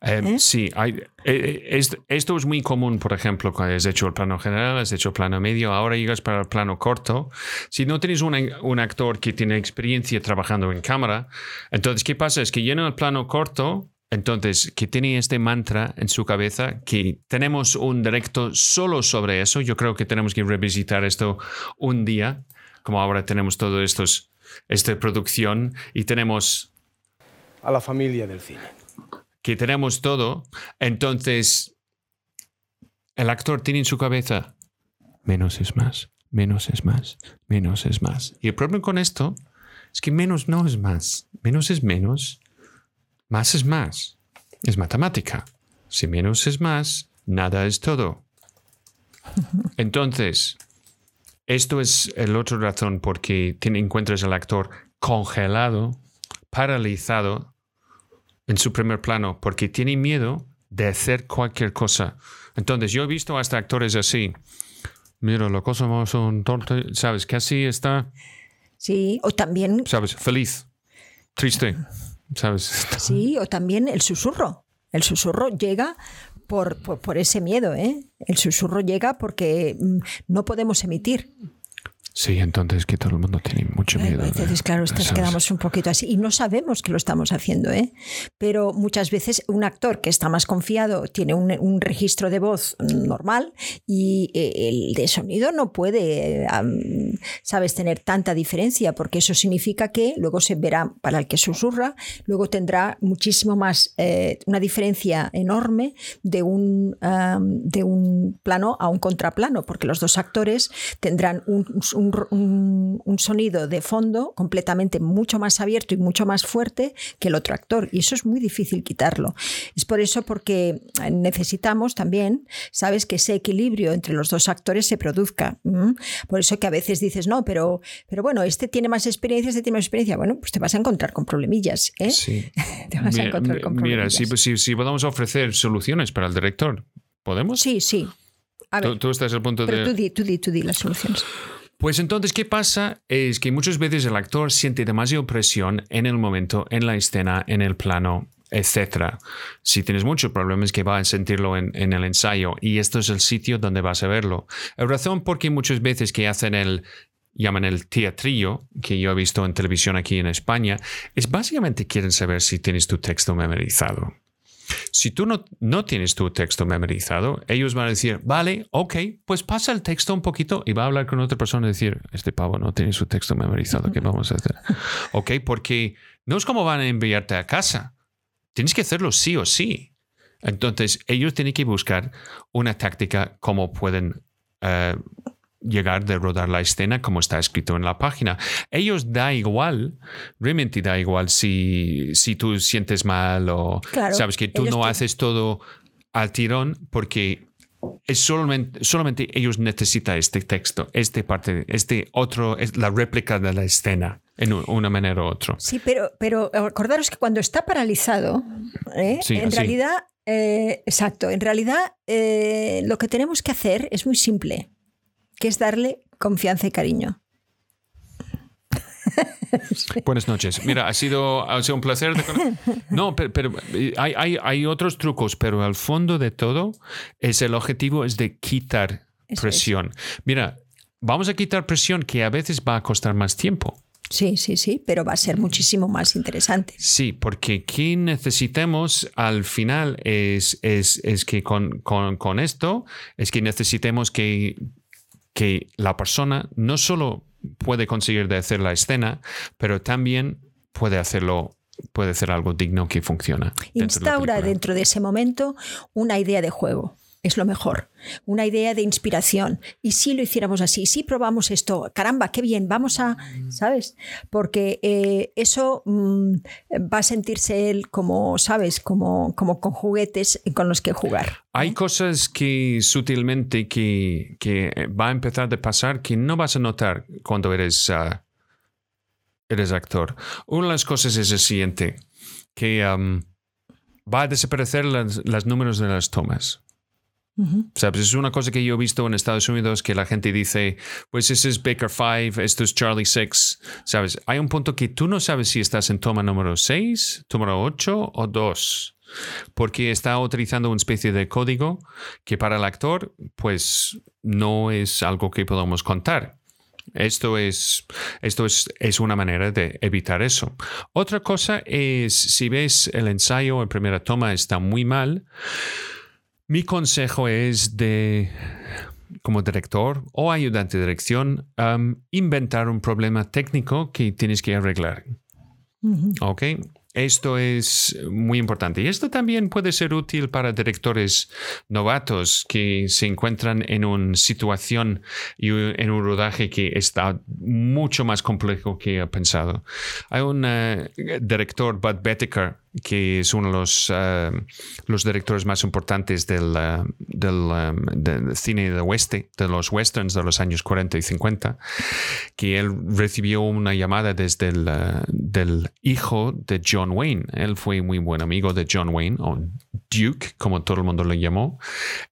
S2: Em, ¿Eh? Sí, hay, eh, esto es muy común, por ejemplo, cuando has hecho el plano general, has hecho el plano medio, ahora llegas para el plano corto. Si no tienes un, actor que tiene experiencia trabajando en cámara, entonces, ¿qué pasa? Es que llena el plano corto, entonces, que tiene este mantra en su cabeza, que tenemos un directo solo sobre eso. Yo creo que tenemos que revisitar esto un día, como ahora tenemos todo esto, esta producción y tenemos
S3: a la familia del cine.
S2: Que tenemos todo, entonces el actor tiene en su cabeza menos es más, menos es más, menos es más. Y el problema con esto es que menos no es más, menos es menos, más es más. Es matemática. Si menos es más, nada es todo. Entonces, esto es el otro razón por qué encuentras al actor congelado, paralizado, en su primer plano porque tiene miedo de hacer cualquier cosa. Entonces, yo he visto hasta actores así. Mira, la cosa más un tonto, ¿sabes? Que así está.
S1: Sí, o también.
S2: ¿Sabes? Feliz, triste, ¿sabes?
S1: Sí, o también el susurro. El susurro llega por, por ese miedo, ¿eh? El susurro llega porque mm, no podemos emitir.
S2: Sí, entonces que todo el mundo tiene mucho miedo.
S1: Entonces, claro, nos quedamos un poquito así y no sabemos que lo estamos haciendo, ¿eh? Pero muchas veces un actor que está más confiado tiene un, registro de voz normal y eh, el de sonido no puede, sabes, tener tanta diferencia porque eso significa que luego se verá para el que susurra, luego tendrá muchísimo más, eh, una diferencia enorme de un, de un plano a un contraplano, porque los dos actores tendrán un un, sonido de fondo completamente mucho más abierto y mucho más fuerte que el otro actor. Y eso es muy difícil quitarlo. Es por eso porque necesitamos también, sabes, que ese equilibrio entre los dos actores se produzca. Por eso que a veces dices, no, pero, pero bueno, este tiene más experiencia, este tiene más experiencia. Bueno, pues te vas a encontrar con problemillas. ¿eh?
S2: Sí. te vas a encontrar con problemillas. Mira, si, si podemos ofrecer soluciones para el director, ¿podemos?
S1: Sí, sí.
S2: tú, estás al punto
S1: de. Tú di, tú di, tú di las soluciones.
S2: Pues entonces, ¿qué pasa? Es que muchas veces el actor siente demasiada presión en el momento, en la escena, en el plano, etc. Si tienes muchos problemas, que va a sentirlo en, el ensayo y esto es el sitio donde vas a verlo. La razón por qué muchas veces que hacen el llaman el teatrillo, que yo he visto en televisión aquí en España, es básicamente quieren saber si tienes tu texto memorizado. Si tú no, no tienes tu texto memorizado, ellos van a decir, vale, ok, pues pasa el texto un poquito y va a hablar con otra persona y decir, este pavo no tiene su texto memorizado, ¿qué vamos a hacer? ok, porque no es como van a enviarte a casa. Tienes que hacerlo sí o sí. Entonces, ellos tienen que buscar una táctica como pueden eh, llegar de rodar la escena como está escrito en la página. Ellos da igual, realmente da igual si, si tú sientes mal o sabes que tú no haces todo al tirón porque es solamente, solamente ellos necesitan este texto, este parte, este otro, es la réplica de la escena en una manera u otra.
S1: Sí, pero, pero acordaros que cuando está paralizado, ¿eh? en realidad Eh, exacto. En realidad, eh, lo que tenemos que hacer es muy simple, que es darle confianza y cariño.
S2: Buenas noches. Mira, ha sido, ha sido un placer. De... No, pero, pero hay, hay, hay, otros trucos, pero al fondo de todo es el objetivo es de quitar Eso presión. Es. Mira, vamos a quitar presión que a veces va a costar más tiempo.
S1: Sí, sí, sí, pero va a ser muchísimo más interesante.
S2: Sí, porque ¿qué necesitemos al final es, es, es que con, con, con, esto, es que necesitemos que, que la persona no solo puede conseguir de hacer la escena, pero también puede hacerlo puede hacer algo digno que funciona.
S1: Instaura dentro de, dentro de ese momento una idea de juego es lo mejor. Una idea de inspiración. Y si lo hiciéramos así, si probamos esto, caramba, qué bien, vamos a, ¿sabes? Porque eh, eso mmm, va a sentirse él como, ¿sabes? Como, como con juguetes con los que jugar.
S2: Hay cosas que sutilmente que, que va a empezar a pasar que no vas a notar cuando eres, uh, eres actor. Una de las cosas es el siguiente, que va a desaparecer los números de las tomas.
S1: Uh
S2: es una cosa que yo he visto en Estados Unidos que la gente dice, pues ese es Baker 5, esto es Charlie 6. ¿Sabes? Hay un punto que tú no sabes si estás en toma número 6, número 8 o 2. Porque está utilizando una especie de código que para el actor, pues no es algo que podamos contar. Esto es, esto es, es, una manera de evitar eso. Otra cosa es, si ves el ensayo en primera toma está muy mal, mi consejo es de, como director o ayudante de dirección, um, inventar un problema técnico que tienes que arreglar.
S1: Uh -huh.
S2: ¿Ok? Esto es muy importante. Y esto también puede ser útil para directores novatos que se encuentran en una situación y en un rodaje que está mucho más complejo que ha pensado. Hay un uh, director, Bud Bettiker, que es uno de los, uh, los directores más importantes del, del, um, del, cine del oeste, de los westerns de los años 40 y 50, que él recibió una llamada desde el del hijo de John Wayne. Él fue muy buen amigo de John Wayne, o Duke, como todo el mundo lo llamó,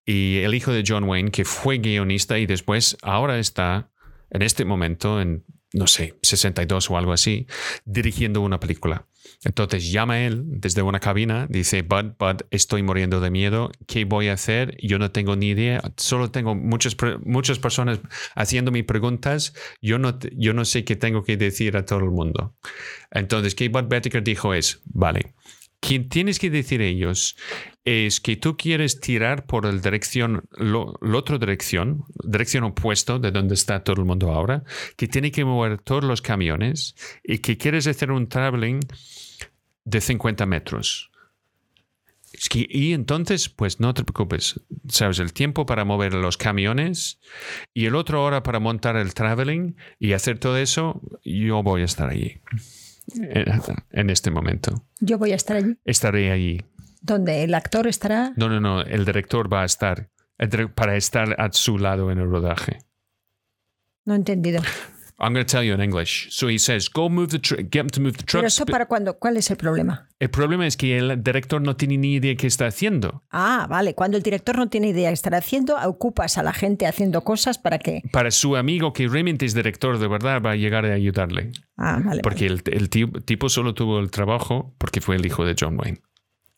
S2: y el hijo de John Wayne, que fue guionista y después ahora está en este momento en no sé, 62 o algo así, dirigiendo una película. Entonces llama él desde una cabina, dice, Bud, Bud, estoy muriendo de miedo, ¿qué voy a hacer? Yo no tengo ni idea, solo tengo muchas, muchas personas haciéndome preguntas, yo no, yo no sé qué tengo que decir a todo el mundo. Entonces, ¿qué Bud Bettiker dijo es, vale, quien tienes que decir ellos es que tú quieres tirar por la dirección, lo, la otra dirección, dirección opuesta de donde está todo el mundo ahora, que tiene que mover todos los camiones y que quieres hacer un traveling de 50 metros. Y entonces, pues no te preocupes, sabes, el tiempo para mover los camiones y el otro hora para montar el traveling y hacer todo eso, yo voy a estar allí en, en este momento.
S1: Yo voy a estar allí.
S2: Estaré allí.
S1: ¿Dónde? ¿El actor estará?
S2: No, no, no. El director va a estar para estar a su lado en el rodaje.
S1: No he entendido.
S2: I'm going to tell you in English. So he says, go move the get him to move the trucks.
S1: Pero eso para cuándo? ¿Cuál es el problema?
S2: El problema es que el director no tiene ni idea qué está haciendo.
S1: Ah, vale. Cuando el director no tiene idea qué estar haciendo, ocupas a la gente haciendo cosas para que...
S2: Para su amigo que realmente es director de verdad va a llegar a ayudarle.
S1: Ah, vale.
S2: Porque
S1: vale.
S2: El, el tipo solo tuvo el trabajo porque fue el hijo de John Wayne.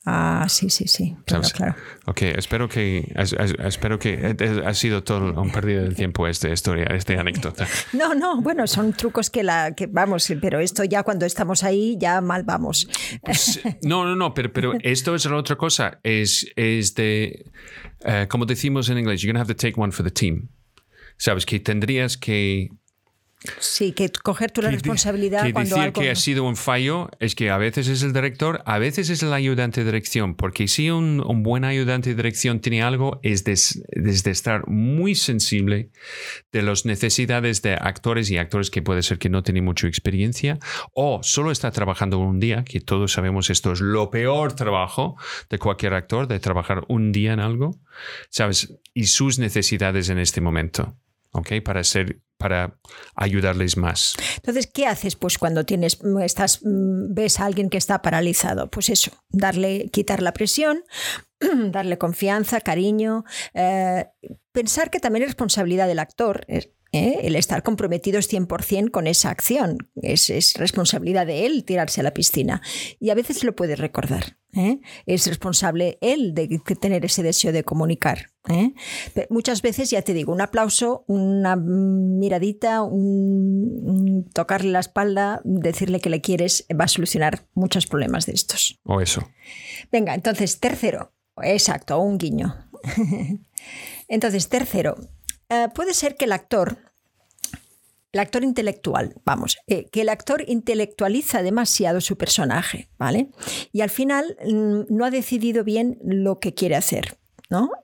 S1: Ah, sí, sí, sí. Claro, claro.
S2: Ok, espero que, es, es, espero que ha sido todo un pérdida de tiempo esta historia, esta anécdota.
S1: No, no, bueno, son trucos que la que vamos, pero esto ya cuando estamos ahí ya mal vamos.
S2: Pues, no, no, no, pero, pero esto es la otra cosa, es, es de, uh, como decimos en inglés, you're going to have to take one for the team. Sabes que tendrías que
S1: Sí, que coger tu
S2: que,
S1: responsabilidad
S2: que
S1: cuando
S2: decir
S1: algo...
S2: que ha sido un fallo es que a veces es el director, a veces es el ayudante de dirección, porque si un, un buen ayudante de dirección tiene algo es desde de estar muy sensible de las necesidades de actores y actores que puede ser que no tienen mucha experiencia o solo está trabajando un día, que todos sabemos esto es lo peor trabajo de cualquier actor, de trabajar un día en algo, ¿sabes? Y sus necesidades en este momento. ¿Ok? Para ser para ayudarles más.
S1: Entonces, ¿qué haces pues cuando tienes estás ves a alguien que está paralizado? Pues eso, darle quitar la presión, darle confianza, cariño, eh, pensar que también es responsabilidad del actor. ¿Eh? el estar comprometidos 100% con esa acción. Es, responsabilidad de él tirarse a la piscina. Y a veces lo puede recordar. ¿eh? Es responsable él de tener ese deseo de comunicar. ¿eh? Muchas veces, ya te digo, un aplauso, una miradita, un, tocarle la espalda, decirle que le quieres, va a solucionar muchos problemas de estos.
S2: O eso.
S1: Venga, entonces, tercero. Exacto, un guiño. entonces, tercero, puede ser que el actor el actor intelectual, vamos, eh, que el actor intelectualiza demasiado su personaje, ¿vale? Y al final mm, no ha decidido bien lo que quiere hacer.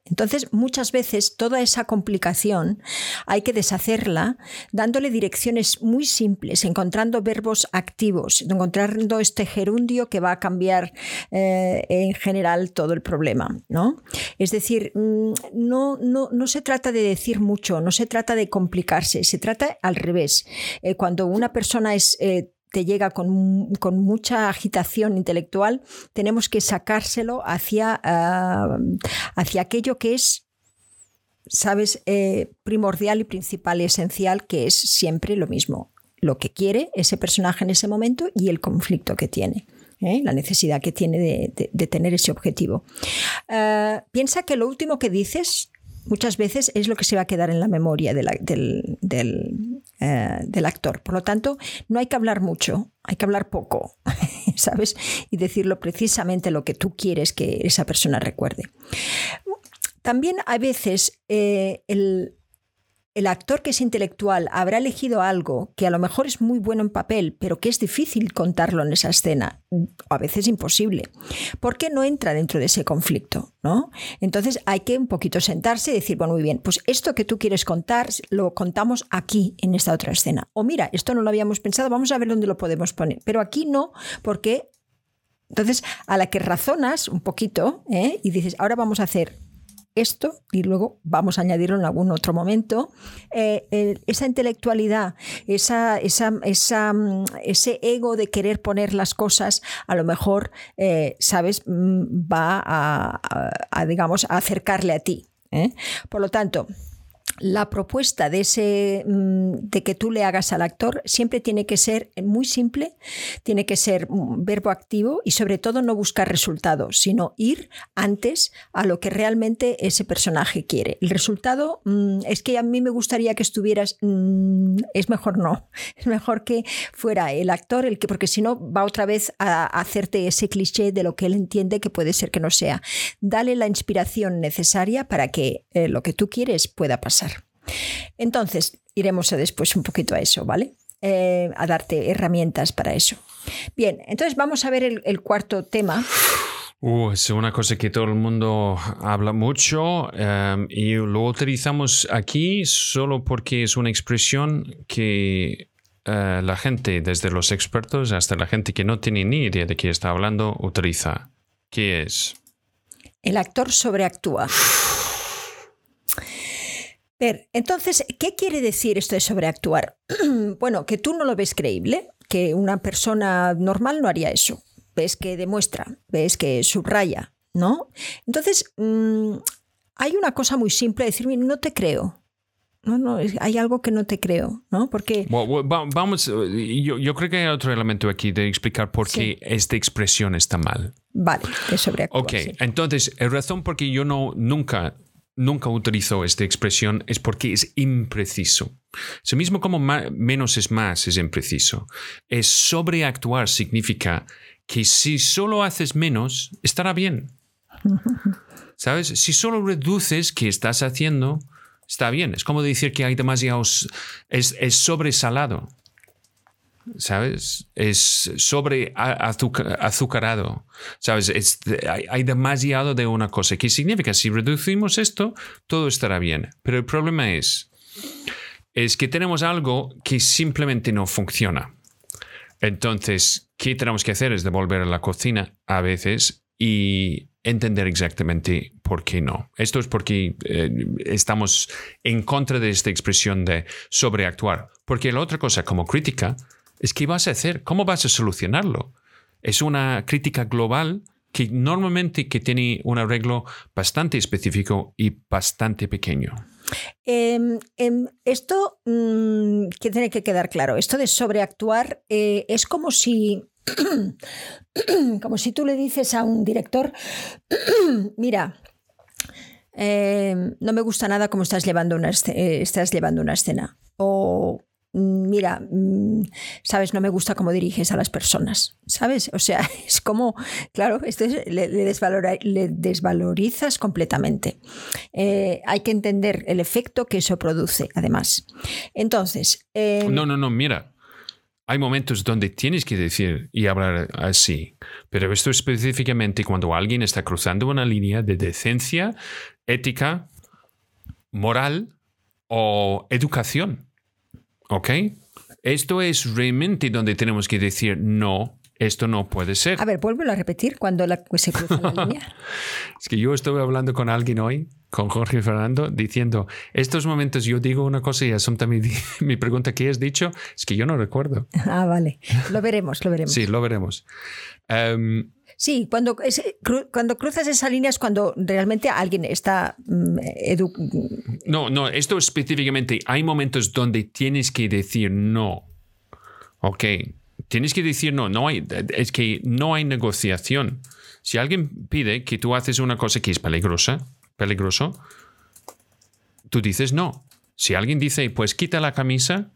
S1: Entonces, muchas veces toda esa complicación hay que deshacerla dándole direcciones muy simples, encontrando verbos activos, encontrando este gerundio que va a cambiar eh, en general todo el problema, ¿no? Es decir, mm, no, no, se trata de decir mucho, no se trata de complicarse, se trata al revés. Eh, cuando una persona es eh, te llega con, mucha agitación intelectual, tenemos que sacárselo hacia, ah, hacia aquello que es, sabes, eh, primordial y principal y esencial, que es siempre lo mismo, lo que quiere ese personaje en ese momento y el conflicto que tiene. ¿eh? la necesidad que tiene de, tener ese objetivo. Ah, piensa que lo último que dices muchas veces es lo que se va a quedar en la memoria del, eh, del, actor. Por lo tanto, no hay que hablar mucho, hay que hablar poco, ¿sabes? Y decirlo precisamente lo que tú quieres que esa persona recuerde. También a veces eh, el, el actor que es intelectual habrá elegido algo que a lo mejor es muy bueno en papel, pero que es difícil contarlo en esa escena, o a veces imposible, porque no entra dentro de ese conflicto, ¿no? Entonces hay que un poquito sentarse y decir, bueno, muy bien, pues esto que tú quieres contar lo contamos aquí en esta otra escena. O mira, esto no lo habíamos pensado, vamos a ver dónde lo podemos poner, pero aquí no, porque entonces a la que razonas un poquito ¿eh? y dices, ahora vamos a hacer esto, y luego vamos a añadirlo en algún otro momento, eh, esa intelectualidad, esa, esa, mm, ese ego de querer poner las cosas, a lo mejor, eh, ¿sabes?, mm, va a, digamos, acercarle a ti. ¿eh? Por lo tanto, la propuesta de, ese, mm, de que tú le hagas al actor siempre tiene que ser muy simple, tiene que ser verbo activo y sobre todo no buscar resultados, sino ir antes a lo que realmente ese personaje quiere. El resultado mm, es que a mí me gustaría que estuvieras, mm, es mejor no, es mejor que fuera el actor el que, porque si no va otra vez a hacerte ese cliché de lo que él entiende que puede ser que no sea. Dale la inspiración necesaria para que eh, lo que tú quieres pueda pasar. Entonces, iremos después un poquito a eso, ¿vale? Eh, a darte herramientas para eso. Bien, entonces vamos a ver el, cuarto tema.
S2: Uh, es una cosa que todo el mundo habla mucho em, y lo utilizamos aquí solo porque es una expresión que eh, la gente, desde los expertos hasta la gente que no tiene ni idea de qué está hablando, utiliza. ¿Qué es?
S1: El actor sobreactúa entonces, ¿qué quiere decir esto de sobreactuar? bueno, que tú no lo ves creíble, que una persona normal no haría eso. Ves que demuestra, ves que subraya, ¿no? Entonces, mm, hay una cosa muy simple, decirme, no te creo. No, no, hay algo que no te creo, ¿no? Porque...
S2: vamos, yo, creo que hay otro elemento aquí de explicar por qué esta expresión está mal.
S1: Vale, es sobreactuar.
S2: Ok, entonces, la razón por qué yo no, nunca nunca utilizo esta expresión es porque es impreciso. Lo mismo como menos es más es impreciso. Es sobreactuar significa que si solo haces menos, estará bien. ¿Sabes? Si solo reduces que estás haciendo, está bien. Es como decir que hay demasiados, es, es sobresalado. ¿Sabes? Es sobre azucarado, ¿sabes? hay, demasiado de una cosa. ¿Qué significa? Si reducimos esto, todo estará bien. Pero el problema es, es que tenemos algo que simplemente no funciona. Entonces, ¿qué tenemos que hacer? Es devolver a la cocina a veces y entender exactamente por qué no. Esto es porque eh, estamos en contra de esta expresión de sobreactuar. Porque la otra cosa como crítica es qué vas a hacer, cómo vas a solucionarlo. Es una crítica global que normalmente que tiene un arreglo bastante específico y bastante pequeño.
S1: Em, em, esto mm, que tiene que quedar claro, esto de sobreactuar eh, es como si como si tú le dices a un director, mira, em, no me gusta nada cómo estás llevando una, eh, estás llevando una escena. O mira, mm, sabes, no me gusta cómo diriges a las personas, ¿sabes? O sea, es como, claro, esto le, desvalorizas completamente. Eh, hay que entender el efecto que eso produce, además. Entonces...
S2: Em, no, no, no, mira. Hay momentos donde tienes que decir y hablar así, pero esto específicamente cuando alguien está cruzando una línea de decencia, ética, moral o educación. ¿Ok? Esto es realmente donde tenemos que decir no. Esto no puede ser.
S1: A ver, vuélvelo a repetir cuando se cruza la línea.
S2: es que yo estuve hablando con alguien hoy, con Jorge Fernando, diciendo, estos momentos yo digo una cosa y Asunta me, me pregunta qué has dicho, es que yo no recuerdo.
S1: Ah, vale. Lo veremos, lo veremos.
S2: sí, lo veremos. Um,
S1: Sí, cuando, cuando cruzas esa línea es cuando realmente alguien está mm,
S2: No, no, esto específicamente, hay momentos donde tienes que decir no. Ok, tienes que decir no, no hay, es que no hay negociación. Si alguien pide que tú haces una cosa que es peligrosa, peligroso, tú dices no. Si alguien dice, pues quita la camisa,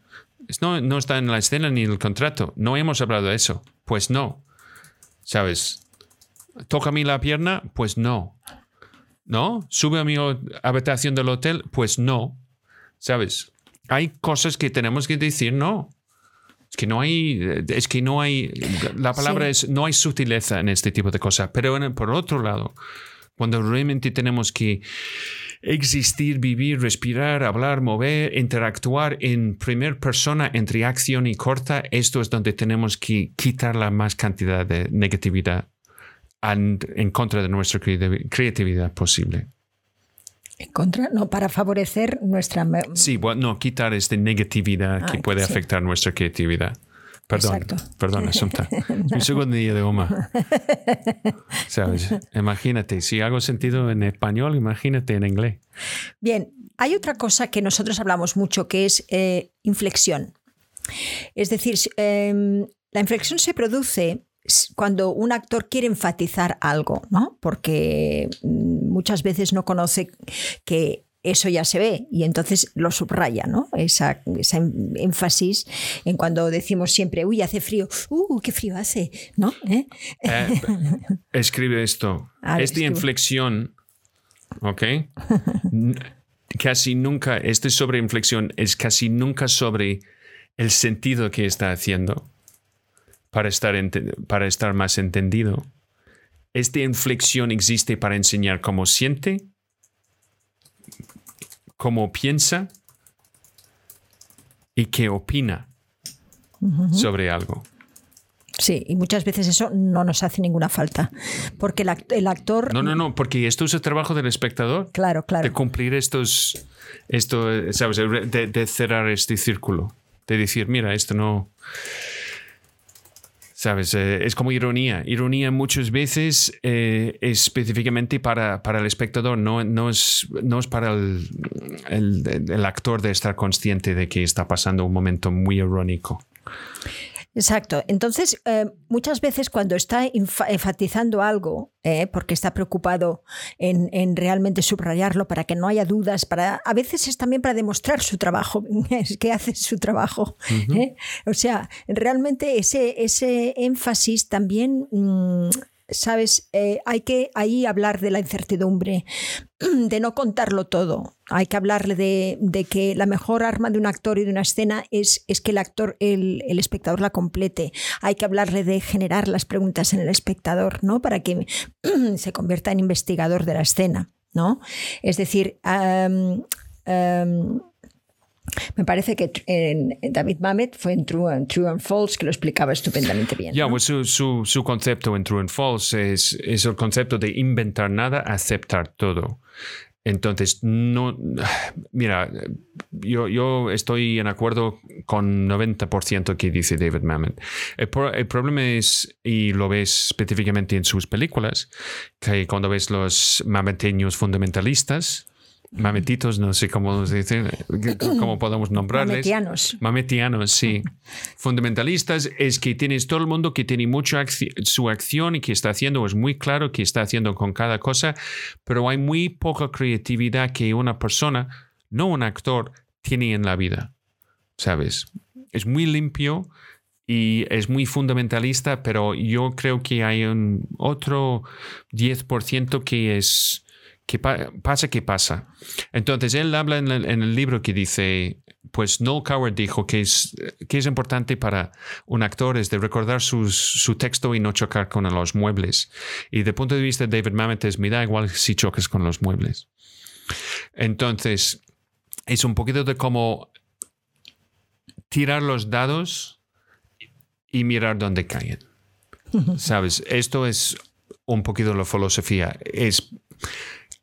S2: no, no está en la escena ni en el contrato, no hemos hablado de eso, pues no. ¿Sabes? ¿Toca a mí la pierna? Pues no. ¿No? ¿Sube a mi habitación del hotel? Pues no. ¿Sabes? Hay cosas que tenemos que decir no. Es que no hay, es que no hay, la palabra es, no hay sutileza en este tipo de cosas. Pero por otro lado, cuando realmente tenemos que existir, vivir, respirar, hablar, mover, interactuar en primera persona entre acción y corta, esto es donde tenemos que quitar la más cantidad de negatividad en contra de nuestra creatividad posible.
S1: En contra, no, para favorecer nuestra.
S2: Sí, bueno, no, quitar esta negatividad que puede afectar nuestra creatividad. Perdón, perdón, Asunta. Un segundo día de goma. ¿Sabes? Imagínate, si hago sentido en español, imagínate en inglés.
S1: Bien, hay otra cosa que nosotros hablamos mucho que es eh, inflexión. Es decir, em, la inflexión se produce cuando un actor quiere enfatizar algo, ¿no? Porque mm, muchas veces no conoce que eso ya se ve y entonces lo subraya, ¿no? Esa, em, énfasis en cuando decimos siempre, uy, hace frío, uh, qué frío hace, ¿no? ¿Eh?
S2: Eh, escribe esto. Esta inflexión, ¿ok? casi nunca, este sobre inflexión es casi nunca sobre el sentido que está haciendo para estar, para estar más entendido. Esta inflexión existe para enseñar cómo siente, cómo piensa y qué opina sobre algo.
S1: Sí, y muchas veces eso no nos hace ninguna falta. Porque el, actor.
S2: No, no, no, porque esto es el trabajo del espectador.
S1: Claro, claro.
S2: De cumplir estos. Esto, ¿sabes? de cerrar este círculo. De decir, mira, esto no. ¿Sabes? Eh, es como ironía. Ironía muchas veces eh, específicamente para, para, el espectador, no, no, es, no es para el, el, actor de estar consciente de que está pasando un momento muy irónico.
S1: Exacto. Entonces, eh, muchas veces cuando está enfatizando algo, eh, porque está preocupado en, realmente subrayarlo para que no haya dudas, para, a veces es también para demostrar su trabajo, que hace su trabajo. ¿eh? O sea, realmente ese, ese énfasis también... Mm, sabes, eh, hay que ahí hablar de la incertidumbre, de no contarlo todo. Hay que hablarle de, que la mejor arma de un actor y de una escena es, es que el actor, el, espectador la complete. Hay que hablarle de generar las preguntas en el espectador, ¿no? Para que se convierta en investigador de la escena, ¿no? Es decir, Me parece que en David Mamet fue en True and, True and False que lo explicaba estupendamente bien.
S2: Ya, pues su, su, su, concepto en True and False es, es el concepto de inventar nada, aceptar todo. Entonces, no, mira, yo, yo estoy en acuerdo con 90% que dice David Mamet. El, el, problema es, y lo ves específicamente en sus películas, que cuando ves los mameteños fundamentalistas, mametitos, no sé cómo se dice, cómo podemos nombrarles.
S1: Mametianos.
S2: Mametianos, sí. Fundamentalistas es que tienes todo el mundo que tiene mucho su acción y que está haciendo, es muy claro que está haciendo con cada cosa, pero hay muy poca creatividad que una persona, no un actor, tiene en la vida. ¿Sabes? Es muy limpio y es muy fundamentalista, pero yo creo que hay un otro 10% que es ¿Qué pasa? ¿Qué pasa? Entonces, él habla en el, libro que dice, pues Noel Coward dijo que es, que es importante para un actor es de recordar su texto y no chocar con los muebles. Y de punto de vista de David Mamet es, me da igual si chocas con los muebles. Entonces, es un poquito de cómo tirar los dados y mirar dónde caen. ¿Sabes? Esto es un poquito la filosofía. Es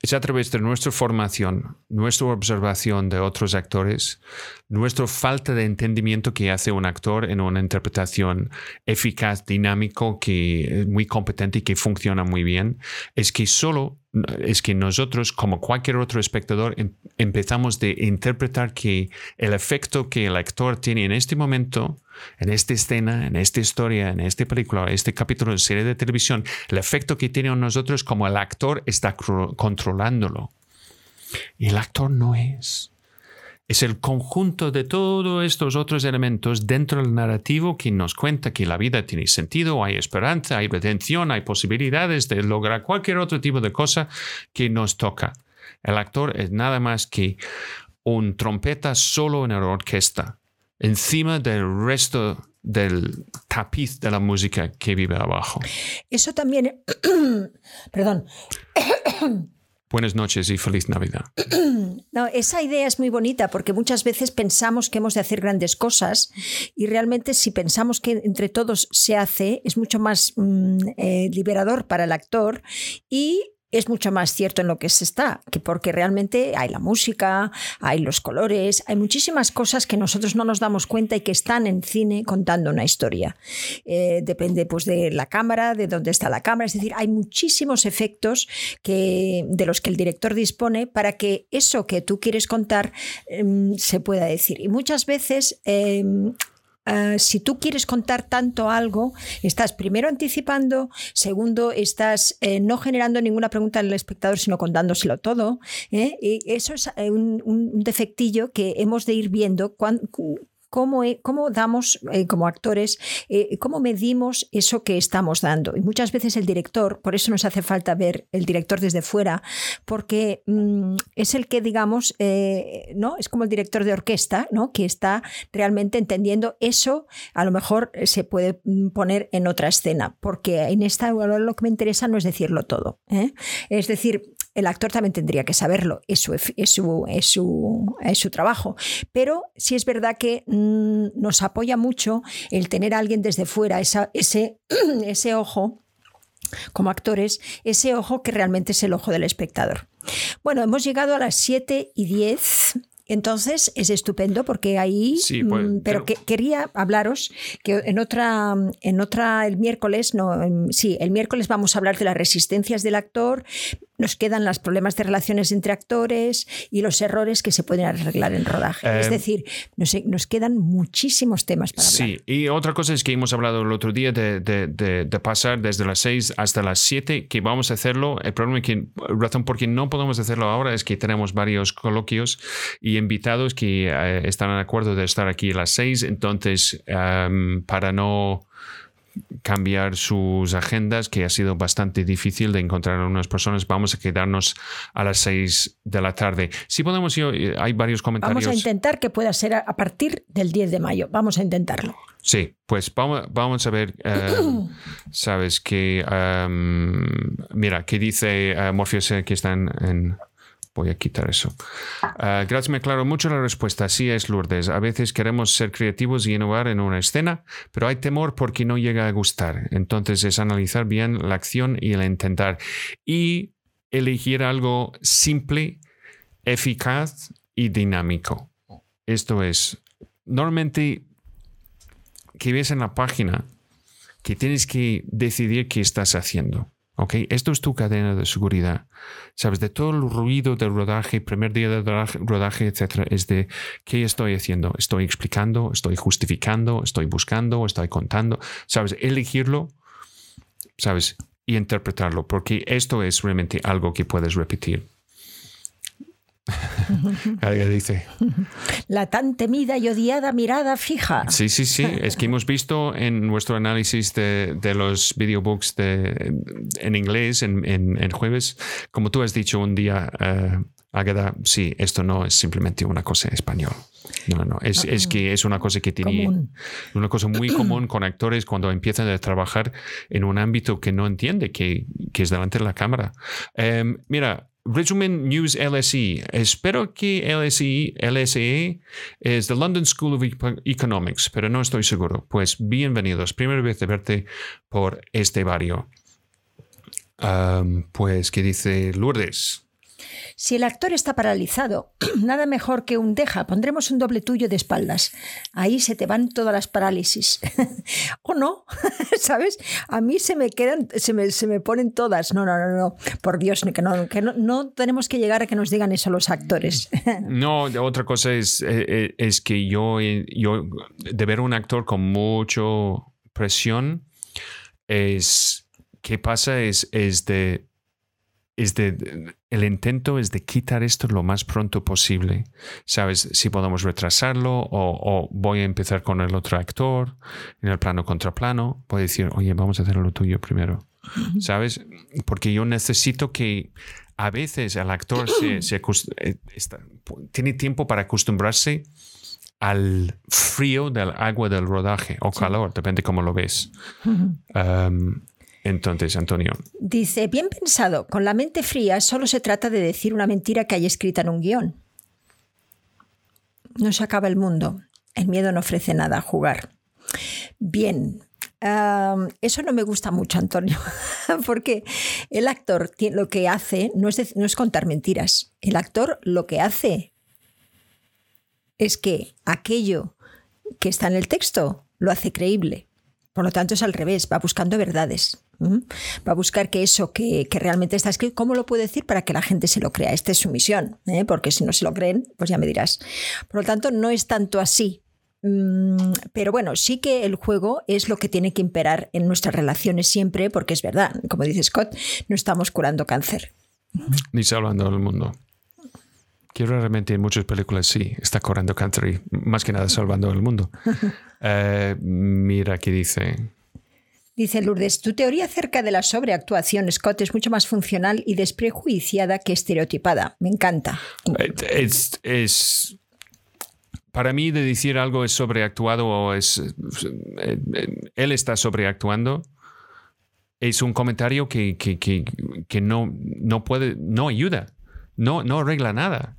S2: es a través de nuestra formación, nuestra observación de otros actores, nuestra falta de entendimiento que hace un actor en una interpretación eficaz, dinámico, que es muy competente y que funciona muy bien, es que solo es que nosotros, como cualquier otro espectador, em, empezamos de interpretar que el efecto que el actor tiene en este momento, en esta escena, en esta historia, en esta película, este capítulo de serie de televisión, el efecto que tiene en nosotros como el actor está controlándolo. Y el actor no es es el conjunto de todos estos otros elementos dentro del narrativo que nos cuenta que la vida tiene sentido, hay esperanza, hay redención, hay posibilidades de lograr cualquier otro tipo de cosa que nos toca. El actor es nada más que un trompeta solo en la orquesta, encima del resto del tapiz de la música que vive abajo.
S1: Eso también, perdón,
S2: Buenas noches y feliz Navidad.
S1: No, esa idea es muy bonita porque muchas veces pensamos que hemos de hacer grandes cosas y realmente si pensamos que entre todos se hace es mucho más mm, eh, liberador para el actor y es mucho más cierto en lo que se está, que porque realmente hay la música, hay los colores, hay muchísimas cosas que nosotros no nos damos cuenta y que están en cine contando una historia. Eh, depende pues de la cámara, de dónde está la cámara, es decir, hay muchísimos efectos que, de los que el director dispone para que eso que tú quieres contar em, se pueda decir. Y muchas veces em, Ah, si tú quieres contar tanto algo, estás primero anticipando, segundo, estás eh, no generando ninguna pregunta al espectador, sino contándoselo todo. ¿eh? Y eso es eh, un, un, defectillo que hemos de ir viendo cuando, cómo, cómo damos eh, como actores, eh, cómo medimos eso que estamos dando. Y muchas veces el director, por eso nos hace falta ver el director desde fuera, porque mm, es el que, digamos, eh, ¿no? es como el director de orquesta, ¿no? que está realmente entendiendo eso, a lo mejor se puede mm, poner en otra escena, porque en esta lo que me interesa no es decirlo todo. Es decir, el actor también tendría que saberlo, es su, es su, es su, es su trabajo. Pero sí es verdad que mm, nos apoya mucho el tener a alguien desde fuera, esa, ese, ese ojo como actores, ese ojo que realmente es el ojo del espectador. Bueno, hemos llegado a las 7 y 10 entonces es estupendo porque ahí,
S2: sí, pues,
S1: mm, pero, que, quería hablaros que en otra, en otra el miércoles, no, sí, el miércoles vamos a hablar de las resistencias del actor, nos quedan los problemas de relaciones entre actores y los errores que se pueden arreglar en rodaje. es eh, decir, nos, nos, quedan muchísimos temas para
S2: hablar. Sí, y otra cosa es que hemos hablado el otro día de, de, de, pasar desde las 6 hasta las 7, que vamos a hacerlo. El problema es que, razón por qué no podemos hacerlo ahora es que tenemos varios coloquios y invitados que eh, están de acuerdo de estar aquí a las 6, entonces, em, para no cambiar sus agendas, que ha sido bastante difícil de encontrar a algunas personas. Vamos a quedarnos a las 6 de la tarde. Si podemos, yo, eh, hay varios comentarios.
S1: Vamos a intentar que pueda ser a partir del 10 de mayo. Vamos a intentarlo.
S2: Sí, pues vamos, vamos a ver, em, sabes que, em, mira, ¿qué dice uh, Morpheus que están en Voy a quitar eso. Uh, gracias, me aclaro mucho la respuesta. Sí es Lourdes. A veces queremos ser creativos y innovar en una escena, pero hay temor porque no llega a gustar. Entonces es analizar bien la acción y el intentar. Y elegir algo simple, eficaz y dinámico. Esto es, normalmente que ves en la página que tienes que decidir qué estás haciendo. ¿Ok? Esto es tu cadena de seguridad. Sabes, de todo el ruido del rodaje, primer día de rodaje, etcétera, es de qué estoy haciendo. Estoy explicando, estoy justificando, estoy buscando, estoy contando. Sabes, elegirlo, sabes, y interpretarlo, porque esto es realmente algo que puedes repetir. Alguien dice.
S1: La tan temida y odiada mirada fija.
S2: Sí, sí, sí. Es que hemos visto en nuestro análisis de, de los videobooks de, en inglés en, en, jueves, como tú has dicho un día, uh, sí, esto no es simplemente una cosa español. No, no, es, es, que es una cosa que tiene una cosa muy común con actores cuando empiezan a trabajar en un ámbito que no entiende, que, que es delante de la cámara. Um, mira, Resumen News LSE. Espero que LSE, LSE es the London School of Economics, pero no estoy seguro. Pues bienvenidos. Primera vez de verte por este barrio. Pues, ¿qué dice Lourdes?
S1: Si el actor está paralizado, nada mejor que un deja, pondremos un doble tuyo de espaldas. Ahí se te van todas las parálisis. o no, ¿sabes? A mí se me quedan, se me, se me, ponen todas. No, no, no, no. Por Dios, que, no, que no, no, tenemos que llegar a que nos digan eso los actores.
S2: no, otra cosa es, eh, eh, que yo, yo, de ver un actor con mucho presión, es, ¿qué pasa? Es, es de es de, el intento es de quitar esto lo más pronto posible. ¿Sabes? Si podemos retrasarlo o, voy a empezar con el otro actor en el plano contra plano. Voy a decir, oye, vamos a hacer lo tuyo primero. ¿Sabes? Porque yo necesito que a veces el actor se, eh, tiene tiempo para acostumbrarse al frío del agua del rodaje o calor, depende cómo lo ves. Entonces, Antonio.
S1: Dice, bien pensado, con la mente fría solo se trata de decir una mentira que hay escrita en un guion. No se acaba el mundo. El miedo no ofrece nada a jugar. Bien, eso no me gusta mucho, Antonio, porque el actor lo que hace no es, no es contar mentiras. El actor lo que hace es que aquello que está en el texto lo hace creíble. Por lo tanto, es al revés, va buscando verdades. Va a buscar que eso que, realmente está escrito, ¿cómo lo puede decir para que la gente se lo crea? Esta es su misión, ¿eh? porque si no se lo creen, pues ya me dirás. Por lo tanto, no es tanto así. Pero bueno, sí que el juego es lo que tiene que imperar en nuestras relaciones siempre, porque es verdad, como dice Scott, no estamos curando cáncer.
S2: Ni salvando al mundo. Quiero realmente en muchas películas sí, está curando cáncer y más que nada salvando al mundo. Eh, mira qué dice.
S1: Dice Lourdes, tu teoría acerca de la sobreactuación, Scott, es mucho más funcional y desprejuiciada que estereotipada. Me encanta.
S2: Es, para mí de decir algo es sobreactuado o es él está sobreactuando es un comentario que, que, no, no puede, no ayuda, no, no arregla nada.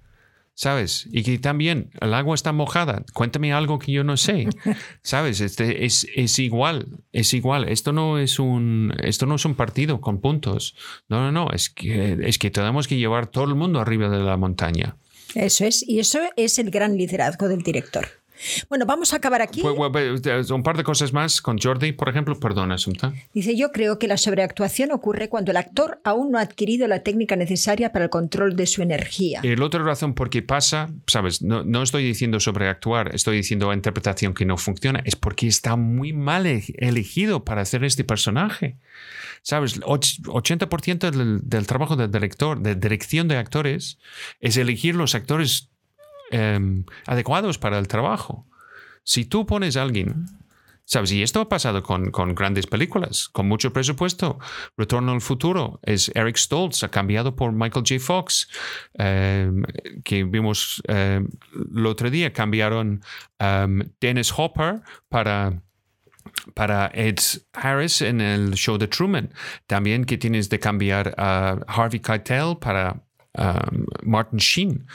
S2: ¿Sabes? Y que también el agua está mojada, cuéntame algo que yo no sé, ¿sabes? Este es, es, igual, es igual. Esto no es un, esto no es un partido con puntos. No, no, no, es que, es que tenemos que llevar todo el mundo arriba de la montaña.
S1: Eso es, y eso es el gran liderazgo del director. Bueno, vamos a acabar aquí.
S2: Pues, pues, un par de cosas más con Jordi, por ejemplo. Perdona, Asunta.
S1: Dice, yo creo que la sobreactuación ocurre cuando el actor aún no ha adquirido la técnica necesaria para el control de su energía.
S2: Y la otra razón por qué pasa, sabes, no, no estoy diciendo sobreactuar, estoy diciendo interpretación que no funciona, es porque está muy mal elegido para hacer este personaje. ¿Sabes? 80% del, del trabajo del director, de dirección de actores, es elegir los actores Em, adecuados para el trabajo. Si tú pones a alguien, ¿sabes? Y esto ha pasado con, con, grandes películas, con mucho presupuesto. Retorno al futuro es Eric Stoltz, ha cambiado por Michael J. Fox, em, que vimos em, el otro día, cambiaron Dennis Hopper para para Ed Harris en el show de Truman. También que tienes de cambiar a Harvey Keitel para um, Martin Sheen.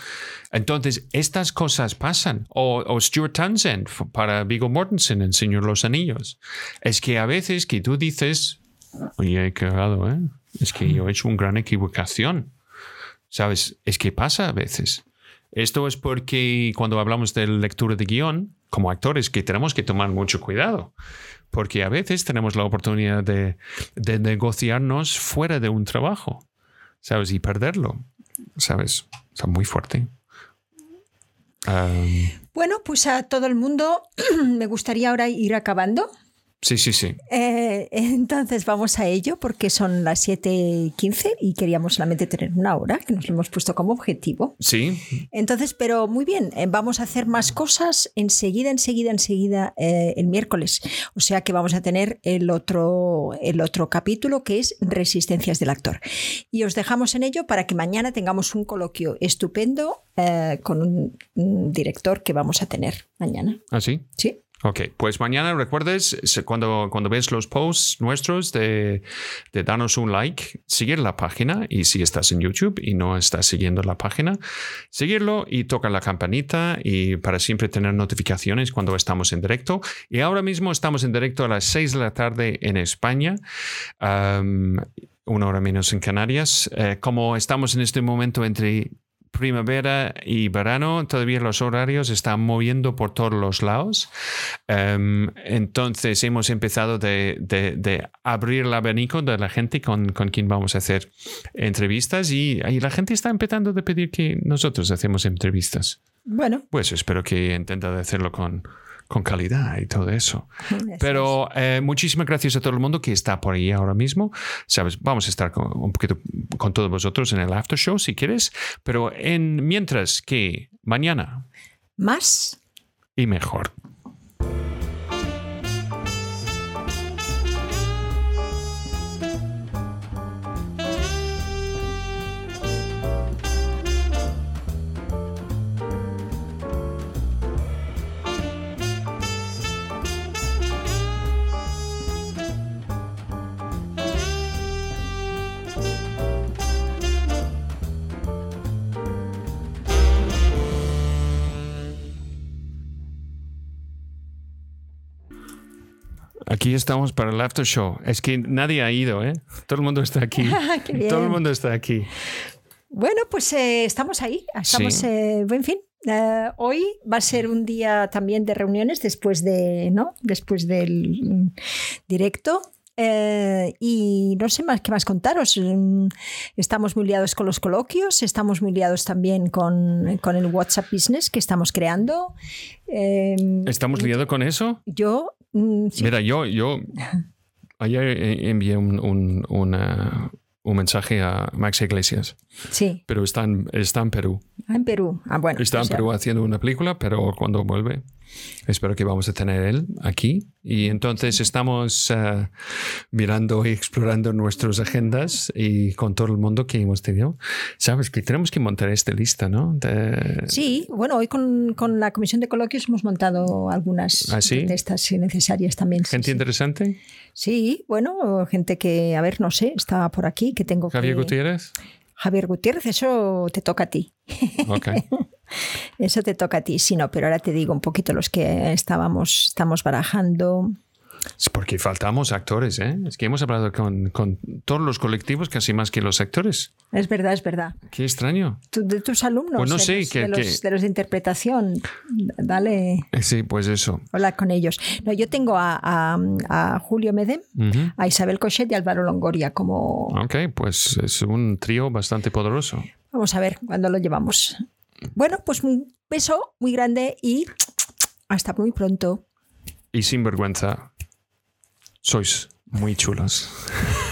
S2: Entonces, estas cosas pasan. O, o Stuart Townsend para Viggo Mortensen en Señor los Anillos. Es que a veces que tú dices, oye, he cagado, ¿eh? Es que yo he hecho una gran equivocación. ¿Sabes? Es que pasa a veces. Esto es porque cuando hablamos de lectura de guion, como actores, que tenemos que tomar mucho cuidado, porque a veces tenemos la oportunidad de, de negociarnos fuera de un trabajo, ¿sabes? Y perderlo, ¿sabes? Está muy fuerte. Um,
S1: bueno, pues a todo el mundo me gustaría ahora ir acabando.
S2: Sí, sí, sí.
S1: Eh, entonces vamos a ello porque son las 7.15 y queríamos solamente tener una hora, que nos lo hemos puesto como objetivo.
S2: Sí.
S1: Entonces, pero muy bien, eh, vamos a hacer más cosas enseguida, enseguida, enseguida eh, el miércoles. O sea que vamos a tener el otro, el otro capítulo que es Resistencias del actor. Y os dejamos en ello para que mañana tengamos un coloquio estupendo eh, con un, un director que vamos a tener mañana.
S2: ¿Ah, sí?
S1: Sí.
S2: Ok, pues mañana recuerdes, cuando, cuando ves los posts nuestros, de, darnos un like, seguir la página y si estás en YouTube y no estás siguiendo la página, seguirlo y toca la campanita y para siempre tener notificaciones cuando estamos en directo. Y ahora mismo estamos en directo a las 6 de la tarde en España. am, una hora menos en Canarias. Eh, como estamos en este momento entre primavera y verano, todavía los horarios están moviendo por todos los lados. Em, entonces hemos empezado de, de- de abrir el abanico de la gente con, con quien vamos a hacer entrevistas y, y la gente está empezando a pedir que nosotros hacemos entrevistas.
S1: Bueno,
S2: Pues espero que intenten hacerlo con, con calidad y todo eso. Pero eh, muchísimas gracias a todo el mundo que está por ahí ahora mismo. Sabes, vamos a estar con, un poquito con todos vosotros en el after show si quieres, pero en mientras que mañana
S1: más
S2: y mejor. Aquí estamos para el after show. Es que nadie ha ido, ¿eh? Todo el mundo está aquí.
S1: Qué bien.
S2: Todo el mundo está aquí.
S1: Bueno, pues eh, estamos ahí. Estamos,
S2: Sí.
S1: eh, en fin. eh, hoy va a ser un día también de reuniones después de, ¿no? Después del mm, directo. Eh, y no sé más qué más contaros. Mm, Estamos muy liados con los coloquios, estamos muy liados también con, con el WhatsApp Business que estamos creando. Eh,
S2: ¿Estamos liados con eso?
S1: yo, mm, sí,
S2: Mira, yo, yo ayer eh, envié un, un- una- un mensaje a Max Iglesias,
S1: sí,
S2: pero está en, está en Perú.
S1: Ah, en Perú. Ah, bueno,
S2: Está
S1: o
S2: en
S1: sea,
S2: Perú haciendo una película, pero cuando vuelve, espero que vamos a tener él aquí. Y entonces estamos eh, mirando y explorando nuestras agendas y con todo el mundo que hemos tenido. Sabes que tenemos que montar esta lista, ¿no? De-
S1: Sí, bueno, hoy con, con la comisión de coloquios hemos montado algunas
S2: ¿Ah, sí?
S1: de estas necesarias también.
S2: Gente
S1: sí.
S2: interesante.
S1: Sí, bueno, gente que, a ver, no sé, está por aquí, que tengo
S2: Javier
S1: que...
S2: Gutiérrez.
S1: Javier Gutiérrez, eso te toca a ti.
S2: Ok.
S1: Eso te toca a ti, sí, no, pero ahora te digo un poquito los que estábamos, estamos barajando.
S2: Es porque faltamos actores, ¿eh? Es que hemos hablado con, con todos los colectivos casi más que los actores.
S1: Es verdad, es verdad.
S2: Qué extraño.
S1: Tú- de tus alumnos,
S2: Pues no
S1: de,
S2: sé,
S1: los,
S2: que-
S1: de, los,
S2: que-
S1: de los de interpretación, dale,
S2: Eh, Sí, pues eso.
S1: habla con ellos. No, yo tengo a, a- a Julio Medem, a Isabel Cochet y a Álvaro Longoria como...
S2: Ok, pues es un trío bastante poderoso.
S1: Vamos a ver cuándo lo llevamos. Bueno, pues un beso muy grande y hasta muy pronto.
S2: Y sin vergüenza, sois muy chulas.